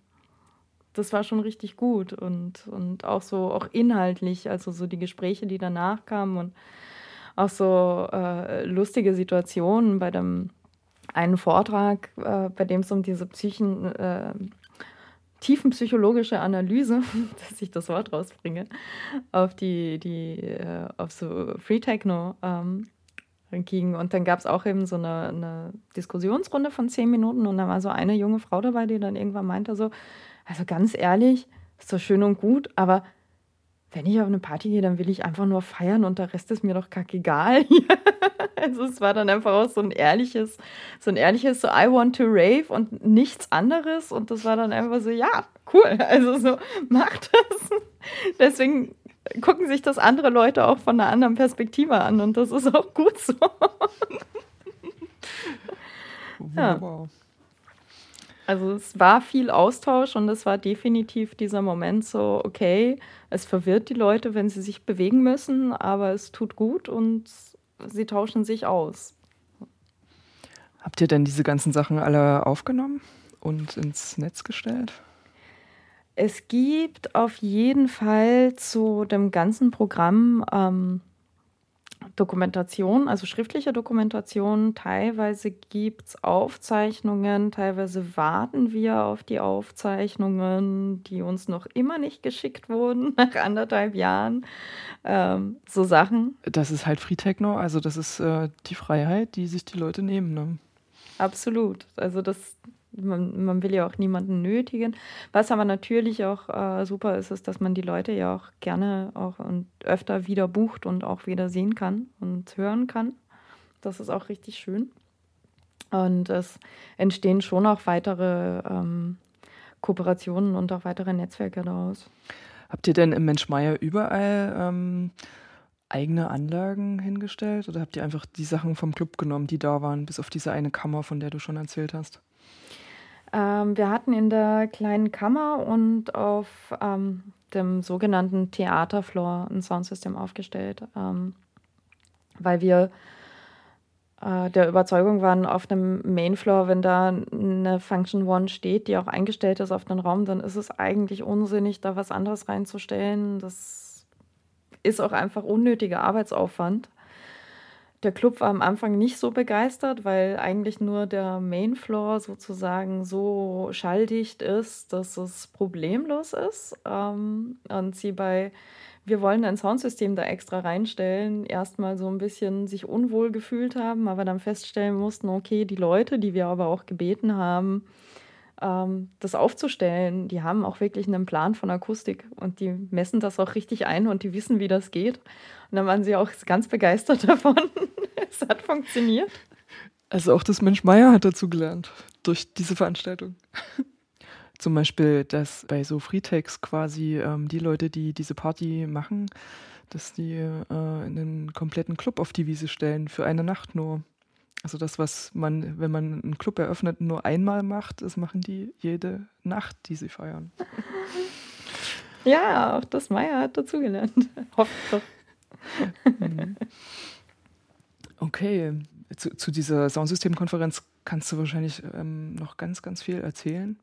das war schon richtig gut und, und auch so, auch inhaltlich, also so die Gespräche, die danach kamen und auch so äh, lustige Situationen bei dem einen Vortrag, äh, bei dem es um diese Psychen, äh, tiefenpsychologische Analyse, dass ich das Wort rausbringe, auf die, die, äh, auf so Free Techno ähm, ging. Und dann gab es auch eben so eine, eine, Diskussionsrunde von zehn Minuten und da war so eine junge Frau dabei, die dann irgendwann meinte so, also ganz ehrlich, ist so schön und gut, aber wenn ich auf eine Party gehe, dann will ich einfach nur feiern und der Rest ist mir doch kackegal. also es war dann einfach auch so ein ehrliches, so ein ehrliches, so I want to rave und nichts anderes. Und das war dann einfach so, ja, cool. Also so, macht das. Deswegen gucken sich das andere Leute auch von einer anderen Perspektive an und das ist auch gut so. ja. Wow. Also es war viel Austausch und es war definitiv dieser Moment so, okay, es verwirrt die Leute, wenn sie sich bewegen müssen, aber es tut gut und sie tauschen sich aus. Habt ihr denn diese ganzen Sachen alle aufgenommen und ins Netz gestellt? Es gibt auf jeden Fall zu dem ganzen Programm ähm, Dokumentation, also schriftliche Dokumentation. Teilweise gibt es Aufzeichnungen, teilweise warten wir auf die Aufzeichnungen, die uns noch immer nicht geschickt wurden nach anderthalb Jahren. Ähm, so Sachen. Das ist halt Free Techno, also das ist äh, die Freiheit, die sich die Leute nehmen. Ne? Absolut. Also das, man, man, will ja auch niemanden nötigen. Was aber natürlich auch äh, super ist, ist, dass man die Leute ja auch gerne auch und öfter wieder bucht und auch wieder sehen kann und hören kann. Das ist auch richtig schön. Und es entstehen schon auch weitere ähm, Kooperationen und auch weitere Netzwerke daraus. Habt ihr denn im Menschmeier überall ähm, eigene Anlagen hingestellt oder habt ihr einfach die Sachen vom Club genommen, die da waren, bis auf diese eine Kammer, von der du schon erzählt hast? Ähm, wir hatten in der kleinen Kammer und auf ähm, dem sogenannten Theaterfloor ein Soundsystem aufgestellt, ähm, weil wir äh, der Überzeugung waren, auf einem Mainfloor, wenn da eine Function One steht, die auch eingestellt ist auf den Raum, dann ist es eigentlich unsinnig, da was anderes reinzustellen. Das ist auch einfach unnötiger Arbeitsaufwand. Der Club war am Anfang nicht so begeistert, weil eigentlich nur der Mainfloor sozusagen so schalldicht ist, dass es problemlos ist. Ähm, und sie bei wir wollen ein Soundsystem da extra reinstellen, erstmal so ein bisschen sich unwohl gefühlt haben, aber dann feststellen mussten, okay, die Leute, die wir aber auch gebeten haben, ähm, das aufzustellen, die haben auch wirklich einen Plan von Akustik und die messen das auch richtig ein und die wissen, wie das geht. Und dann waren sie auch ganz begeistert davon. es hat funktioniert. Also auch das Mensch Meier hat dazu gelernt durch diese Veranstaltung. Zum Beispiel, dass bei so Freetex quasi ähm, die Leute, die diese Party machen, dass die äh, einen kompletten Club auf die Wiese stellen für eine Nacht nur. Also das, was man, wenn man einen Club eröffnet, nur einmal macht, das machen die jede Nacht, die sie feiern. Ja, auch das Meier hat dazugelernt. Hofft doch. Okay, zu, zu dieser Soundsystemkonferenz kannst du wahrscheinlich ähm, noch ganz, ganz viel erzählen.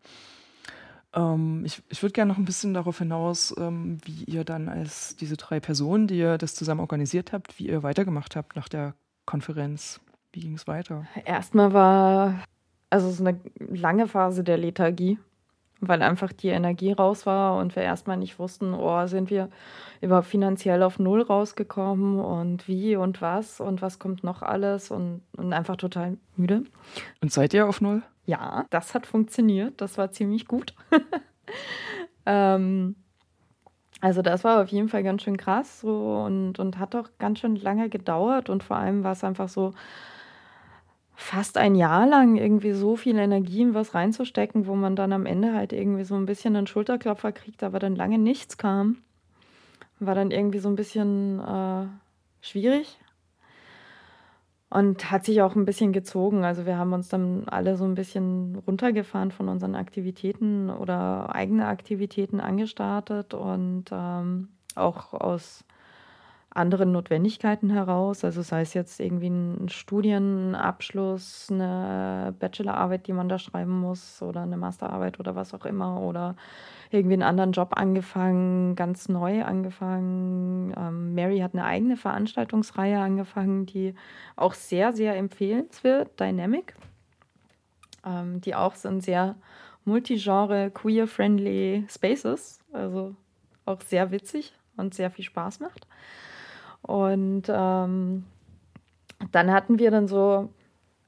Ähm, ich ich würde gerne noch ein bisschen darauf hinaus, ähm, wie ihr dann als diese drei Personen, die ihr das zusammen organisiert habt, wie ihr weitergemacht habt nach der Konferenz. Wie ging es weiter? Erstmal war also so eine lange Phase der Lethargie, weil einfach die Energie raus war und wir erstmal nicht wussten, oh, sind wir überhaupt finanziell auf Null rausgekommen und wie und was und was kommt noch alles und, und einfach total müde. Und seid ihr auf Null? Ja, das hat funktioniert. Das war ziemlich gut. ähm, also das war auf jeden Fall ganz schön krass so und, und hat auch ganz schön lange gedauert und vor allem war es einfach so fast ein Jahr lang irgendwie so viel Energie in was reinzustecken, wo man dann am Ende halt irgendwie so ein bisschen einen Schulterklopfer kriegt, aber dann lange nichts kam. War dann irgendwie so ein bisschen äh, schwierig. Und hat sich auch ein bisschen gezogen. Also wir haben uns dann alle so ein bisschen runtergefahren von unseren Aktivitäten oder eigene Aktivitäten angestartet und ähm, auch aus anderen Notwendigkeiten heraus. Also sei es jetzt irgendwie ein Studienabschluss, eine Bachelorarbeit, die man da schreiben muss oder eine Masterarbeit oder was auch immer oder irgendwie einen anderen Job angefangen, ganz neu angefangen. Ähm, Mary hat eine eigene Veranstaltungsreihe angefangen, die auch sehr, sehr empfehlenswert, Dynamic, ähm, die auch sind sehr multigenre, queer-friendly Spaces, also auch sehr witzig und sehr viel Spaß macht. Und ähm, dann hatten wir dann so,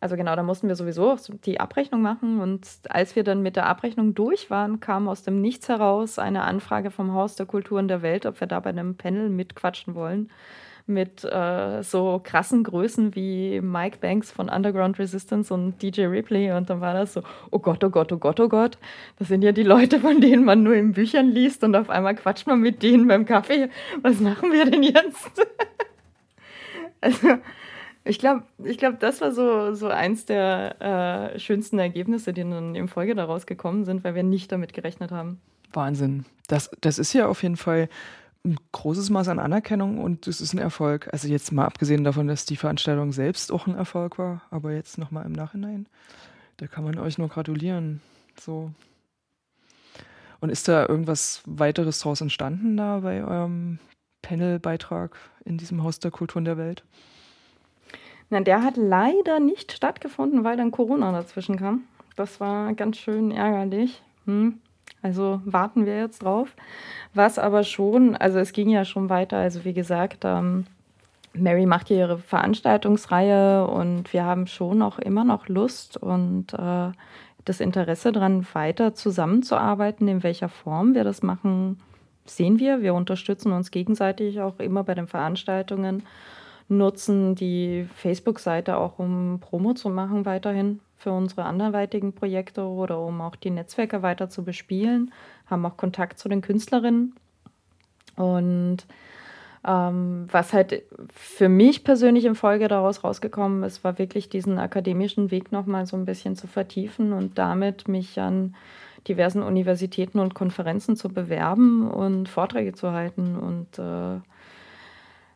also genau, da mussten wir sowieso die Abrechnung machen. Und als wir dann mit der Abrechnung durch waren, kam aus dem Nichts heraus eine Anfrage vom Haus der Kulturen der Welt, ob wir da bei einem Panel mitquatschen wollen. Mit äh, so krassen Größen wie Mike Banks von Underground Resistance und DJ Ripley. Und dann war das so, oh Gott, oh Gott, oh Gott, oh Gott. Das sind ja die Leute, von denen man nur in Büchern liest. Und auf einmal quatscht man mit denen beim Kaffee. Was machen wir denn jetzt? Also, ich glaube, ich glaub, das war so, so eins der äh, schönsten Ergebnisse, die dann im Folge daraus gekommen sind, weil wir nicht damit gerechnet haben. Wahnsinn. Das, das ist ja auf jeden Fall ein großes Maß an Anerkennung und es ist ein Erfolg. Also jetzt mal abgesehen davon, dass die Veranstaltung selbst auch ein Erfolg war, aber jetzt nochmal im Nachhinein, da kann man euch nur gratulieren. So. Und ist da irgendwas weiteres draus entstanden da bei eurem Panelbeitrag in diesem Haus der Kulturen der Welt? Na, der hat leider nicht stattgefunden, weil dann Corona dazwischen kam. Das war ganz schön ärgerlich. Hm. Also warten wir jetzt drauf. Was aber schon, also es ging ja schon weiter. Also wie gesagt, ähm, Mary macht hier ihre Veranstaltungsreihe und wir haben schon auch immer noch Lust und äh, das Interesse daran, weiter zusammenzuarbeiten, in welcher Form wir das machen sehen wir. Wir unterstützen uns gegenseitig auch immer bei den Veranstaltungen, nutzen die Facebook-Seite auch, um Promo zu machen weiterhin für unsere anderweitigen Projekte oder um auch die Netzwerke weiter zu bespielen, haben auch Kontakt zu den Künstlerinnen. Und ähm, was halt für mich persönlich in Folge daraus rausgekommen ist, war wirklich diesen akademischen Weg nochmal so ein bisschen zu vertiefen und damit mich an diversen Universitäten und Konferenzen zu bewerben und Vorträge zu halten. Und äh,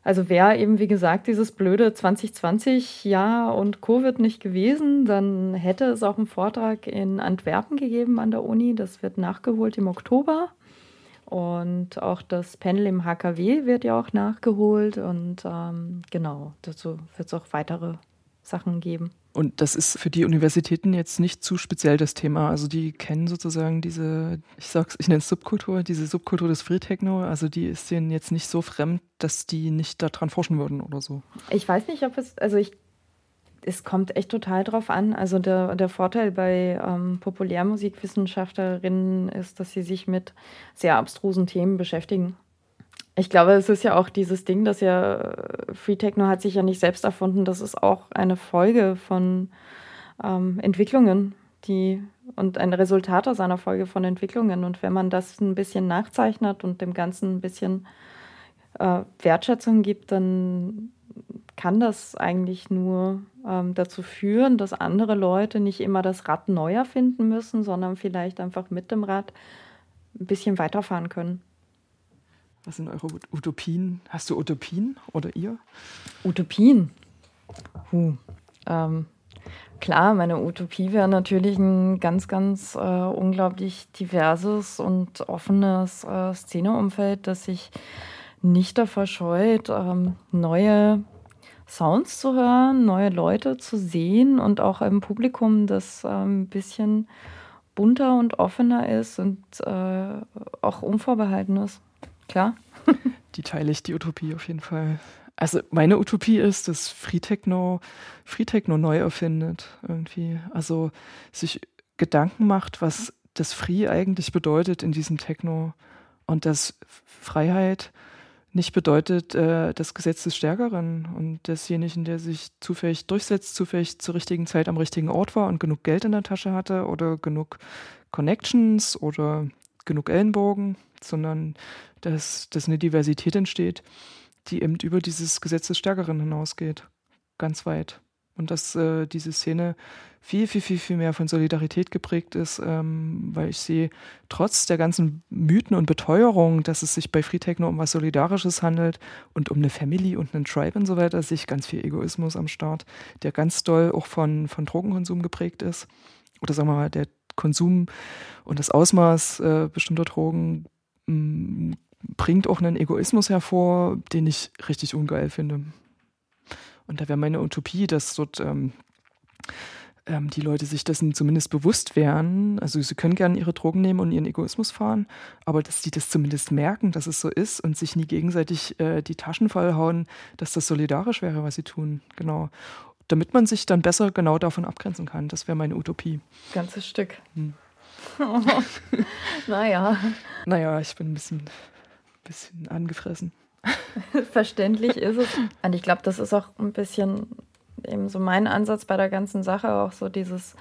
also wäre eben, wie gesagt, dieses blöde 2020-Jahr und Covid nicht gewesen, dann hätte es auch einen Vortrag in Antwerpen gegeben an der Uni. Das wird nachgeholt im Oktober. Und auch das Panel im HKW wird ja auch nachgeholt. Und ähm, genau, dazu wird es auch weitere Sachen geben. Und das ist für die Universitäten jetzt nicht zu speziell das Thema. Also die kennen sozusagen diese, ich sag's, ich nenne es Subkultur, diese Subkultur des Free Techno. Also die ist denen jetzt nicht so fremd, dass die nicht daran forschen würden oder so. Ich weiß nicht, ob es, also ich, es kommt echt total drauf an. Also der, der Vorteil bei ähm, Populärmusikwissenschaftlerinnen ist, dass sie sich mit sehr abstrusen Themen beschäftigen. Ich glaube, es ist ja auch dieses Ding, dass ja Free Techno hat sich ja nicht selbst erfunden. Das ist auch eine Folge von ähm, Entwicklungen, die und ein Resultat aus einer Folge von Entwicklungen. Und wenn man das ein bisschen nachzeichnet und dem Ganzen ein bisschen äh, Wertschätzung gibt, dann kann das eigentlich nur ähm, dazu führen, dass andere Leute nicht immer das Rad neu erfinden müssen, sondern vielleicht einfach mit dem Rad ein bisschen weiterfahren können. Was sind eure Ut- Utopien? Hast du Utopien oder ihr? Utopien. Huh. Ähm, klar, meine Utopie wäre natürlich ein ganz, ganz äh, unglaublich diverses und offenes äh, Szeneumfeld, das sich nicht davor scheut, ähm, neue Sounds zu hören, neue Leute zu sehen und auch ein Publikum, das ähm, ein bisschen bunter und offener ist und äh, auch unvorbehalten ist. Klar. Die teile ich, die Utopie auf jeden Fall. Also meine Utopie ist, dass Free Techno, Free Techno neu erfindet irgendwie. Also sich Gedanken macht, was das Free eigentlich bedeutet in diesem Techno und dass Freiheit nicht bedeutet äh, das Gesetz des Stärkeren und desjenigen, der sich zufällig durchsetzt, zufällig zur richtigen Zeit am richtigen Ort war und genug Geld in der Tasche hatte oder genug Connections oder genug Ellenbogen, sondern dass, dass eine Diversität entsteht, die eben über dieses Gesetz des Stärkeren hinausgeht, ganz weit. Und dass äh, diese Szene viel, viel, viel, viel mehr von Solidarität geprägt ist, ähm, weil ich sehe, trotz der ganzen Mythen und Beteuerung, dass es sich bei Free Techno um was Solidarisches handelt und um eine Family und einen Tribe und so weiter, sehe ich ganz viel Egoismus am Start, der ganz doll auch von, von Drogenkonsum geprägt ist. Oder sagen wir mal, der Konsum und das Ausmaß äh, bestimmter Drogen mh, bringt auch einen Egoismus hervor, den ich richtig ungeil finde. Und da wäre meine Utopie, dass dort ähm, ähm, die Leute sich dessen zumindest bewusst wären. Also sie können gerne ihre Drogen nehmen und ihren Egoismus fahren, aber dass sie das zumindest merken, dass es so ist und sich nie gegenseitig äh, die Taschen vollhauen, dass das solidarisch wäre, was sie tun. Genau. Damit man sich dann besser genau davon abgrenzen kann. Das wäre meine Utopie. Ganzes Stück. Hm. naja, Naja, ich bin ein bisschen, bisschen angefressen. verständlich ist es. Und ich glaube, das ist auch ein bisschen eben so mein Ansatz bei der ganzen Sache, auch so dieses,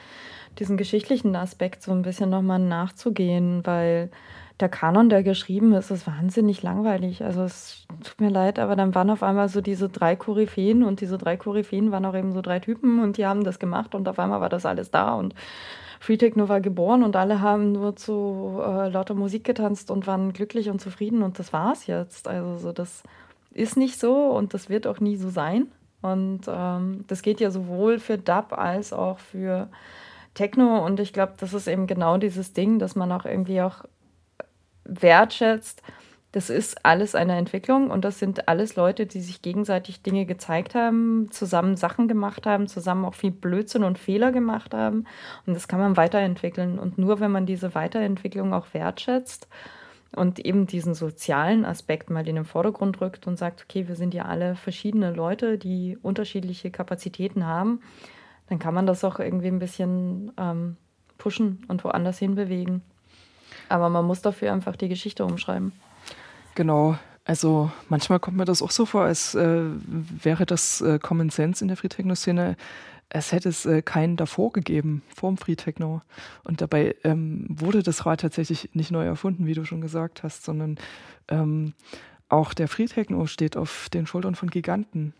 diesen geschichtlichen Aspekt so ein bisschen nochmal nachzugehen, weil der Kanon, der geschrieben ist, ist wahnsinnig langweilig. Also es tut mir leid, aber dann waren auf einmal so diese drei Koryphäen und diese drei Koryphäen waren auch eben so drei Typen und die haben das gemacht und auf einmal war das alles da und Free Techno war geboren und alle haben nur zu äh, lauter Musik getanzt und waren glücklich und zufrieden und das war's jetzt. Also so, das ist nicht so und das wird auch nie so sein. Und ähm, das geht ja sowohl für Dub als auch für Techno. Und ich glaube, das ist eben genau dieses Ding, dass man auch irgendwie auch wertschätzt. Das ist alles eine Entwicklung und das sind alles Leute, die sich gegenseitig Dinge gezeigt haben, zusammen Sachen gemacht haben, zusammen auch viel Blödsinn und Fehler gemacht haben. Und das kann man weiterentwickeln. Und nur wenn man diese Weiterentwicklung auch wertschätzt und eben diesen sozialen Aspekt mal in den Vordergrund rückt und sagt, okay, wir sind ja alle verschiedene Leute, die unterschiedliche Kapazitäten haben, dann kann man das auch irgendwie ein bisschen ähm, pushen und woanders hinbewegen. Aber man muss dafür einfach die Geschichte umschreiben. Genau. Also manchmal kommt mir das auch so vor, als äh, wäre das äh, Common Sense in der Free Techno-Szene, als hätte es äh, keinen davor gegeben, vorm Free Techno. Und dabei ähm, wurde das Rad tatsächlich nicht neu erfunden, wie du schon gesagt hast, sondern ähm, auch der Free Techno steht auf den Schultern von Giganten.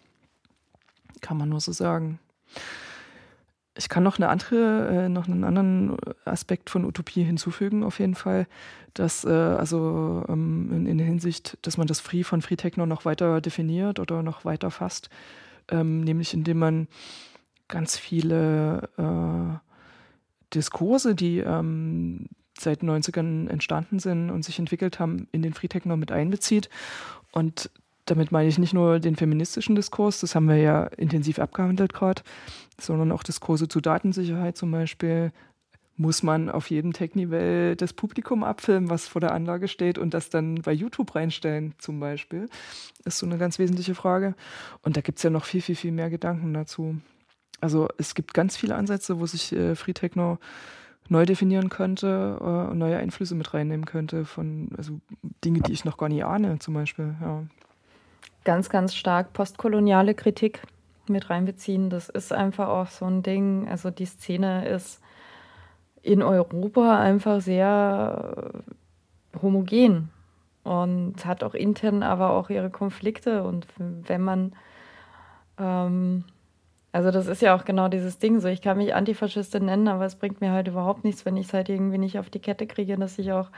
Kann man nur so sagen. Ich kann noch eine andere, äh, noch einen anderen Aspekt von Utopie hinzufügen, auf jeden Fall, dass äh, also ähm, in, in der Hinsicht, dass man das Free von Free Techno noch weiter definiert oder noch weiter fasst, ähm, nämlich indem man ganz viele äh, Diskurse, die ähm, seit den 90ern entstanden sind und sich entwickelt haben, in den Free Techno mit einbezieht. Und damit meine ich nicht nur den feministischen Diskurs, das haben wir ja intensiv abgehandelt gerade, sondern auch Diskurse zu Datensicherheit zum Beispiel. Muss man auf jedem Technivel das Publikum abfilmen, was vor der Anlage steht und das dann bei YouTube reinstellen zum Beispiel? Ist so eine ganz wesentliche Frage. Und da gibt es ja noch viel, viel, viel mehr Gedanken dazu. Also es gibt ganz viele Ansätze, wo sich äh, Free Techno neu definieren könnte äh, und neue Einflüsse mit reinnehmen könnte von also Dinge, die ich noch gar nie ahne, zum Beispiel. Ja. ganz, ganz stark postkoloniale Kritik mit reinbeziehen. Das ist einfach auch so ein Ding. Also die Szene ist in Europa einfach sehr äh, homogen und hat auch intern aber auch ihre Konflikte. Und wenn man, ähm, also das ist ja auch genau dieses Ding, so ich kann mich Antifaschistin nennen, aber es bringt mir halt überhaupt nichts, wenn ich es halt irgendwie nicht auf die Kette kriege, dass ich auch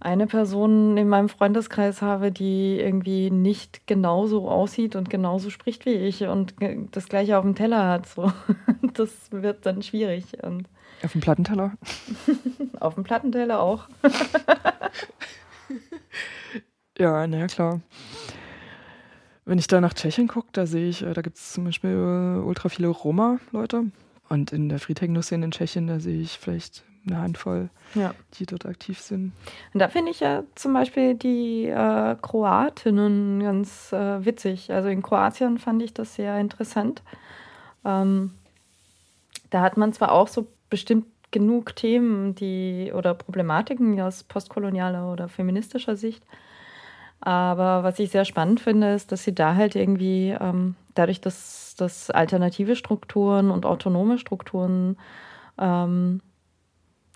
eine Person in meinem Freundeskreis habe, die irgendwie nicht genauso aussieht und genauso spricht wie ich und das gleiche auf dem Teller hat. So. Das wird dann schwierig. Und Auf dem Plattenteller. auf dem Plattenteller auch. Ja, naja, klar. Wenn ich da nach Tschechien gucke, da sehe ich, äh, da gibt es zum Beispiel äh, ultra viele Roma-Leute. Und in der Free-Techno-Szene in Tschechien, da sehe ich vielleicht eine Handvoll, Ja. die dort aktiv sind. Und da finde ich ja zum Beispiel die äh, Kroatinnen ganz äh, witzig. Also in Kroatien fand ich das sehr interessant. Ähm, da hat man zwar auch so bestimmt genug Themen, die oder Problematiken aus postkolonialer oder feministischer Sicht. Aber was ich sehr spannend finde, ist, dass sie da halt irgendwie ähm, dadurch, dass, dass alternative Strukturen und autonome Strukturen ähm,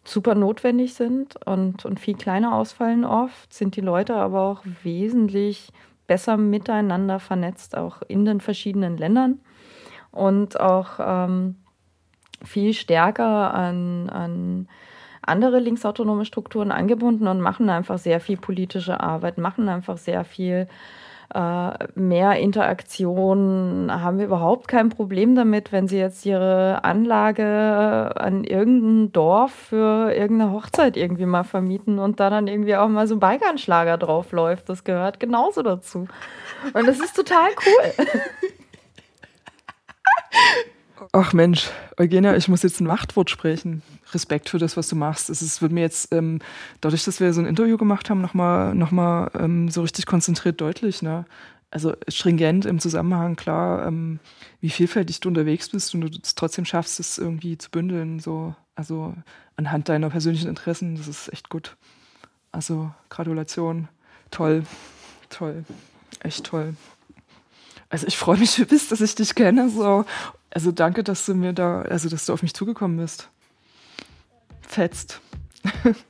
super notwendig sind und, und viel kleiner ausfallen oft, sind die Leute aber auch wesentlich besser miteinander vernetzt, auch in den verschiedenen Ländern und auch ähm, viel stärker an, an andere linksautonome Strukturen angebunden und machen einfach sehr viel politische Arbeit, machen einfach sehr viel mehr Interaktion, haben wir überhaupt kein Problem damit, wenn sie jetzt ihre Anlage an irgendein Dorf für irgendeine Hochzeit irgendwie mal vermieten und da dann irgendwie auch mal so ein Balkanschlager draufläuft. Das gehört genauso dazu. Und das ist total cool. Ach Mensch, Eugenia, ich muss jetzt ein Machtwort sprechen. Respekt für das, was du machst. Es ist, wird mir jetzt, ähm, dadurch, dass wir so ein Interview gemacht haben, nochmal noch mal, ähm, so richtig konzentriert deutlich. Ne? Also stringent im Zusammenhang, klar, ähm, wie vielfältig du unterwegs bist und du es trotzdem schaffst, es irgendwie zu bündeln. So. Also anhand deiner persönlichen Interessen, das ist echt gut. Also Gratulation. Toll. Toll. Echt toll. Also ich freue mich übelst, dass ich dich kenne. So. Also danke, dass du mir da, also dass du auf mich zugekommen bist. Fetzt.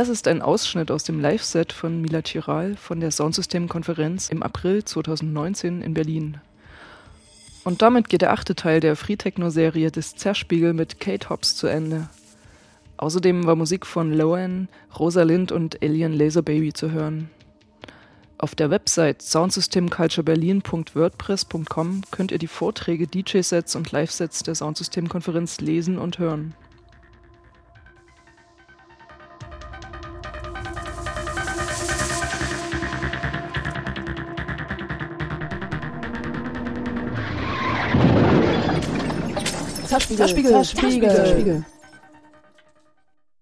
Das ist ein Ausschnitt aus dem Live-Set von Mila Chiral von der Soundsystem-Konferenz im April 2019 in Berlin. Und damit geht der achte Teil der Free Techno-Serie des Zerspiegel mit Kate Hobbs zu Ende. Außerdem war Musik von Loan, Rosalind und Alien Laser Baby zu hören. Auf der Website soundsystemcultureberlin.wordpress.com könnt ihr die Vorträge, DJ-Sets und Live-Sets der Soundsystem-Konferenz lesen und hören. Zerspiegel, Zerspiegel. Zerspiegel.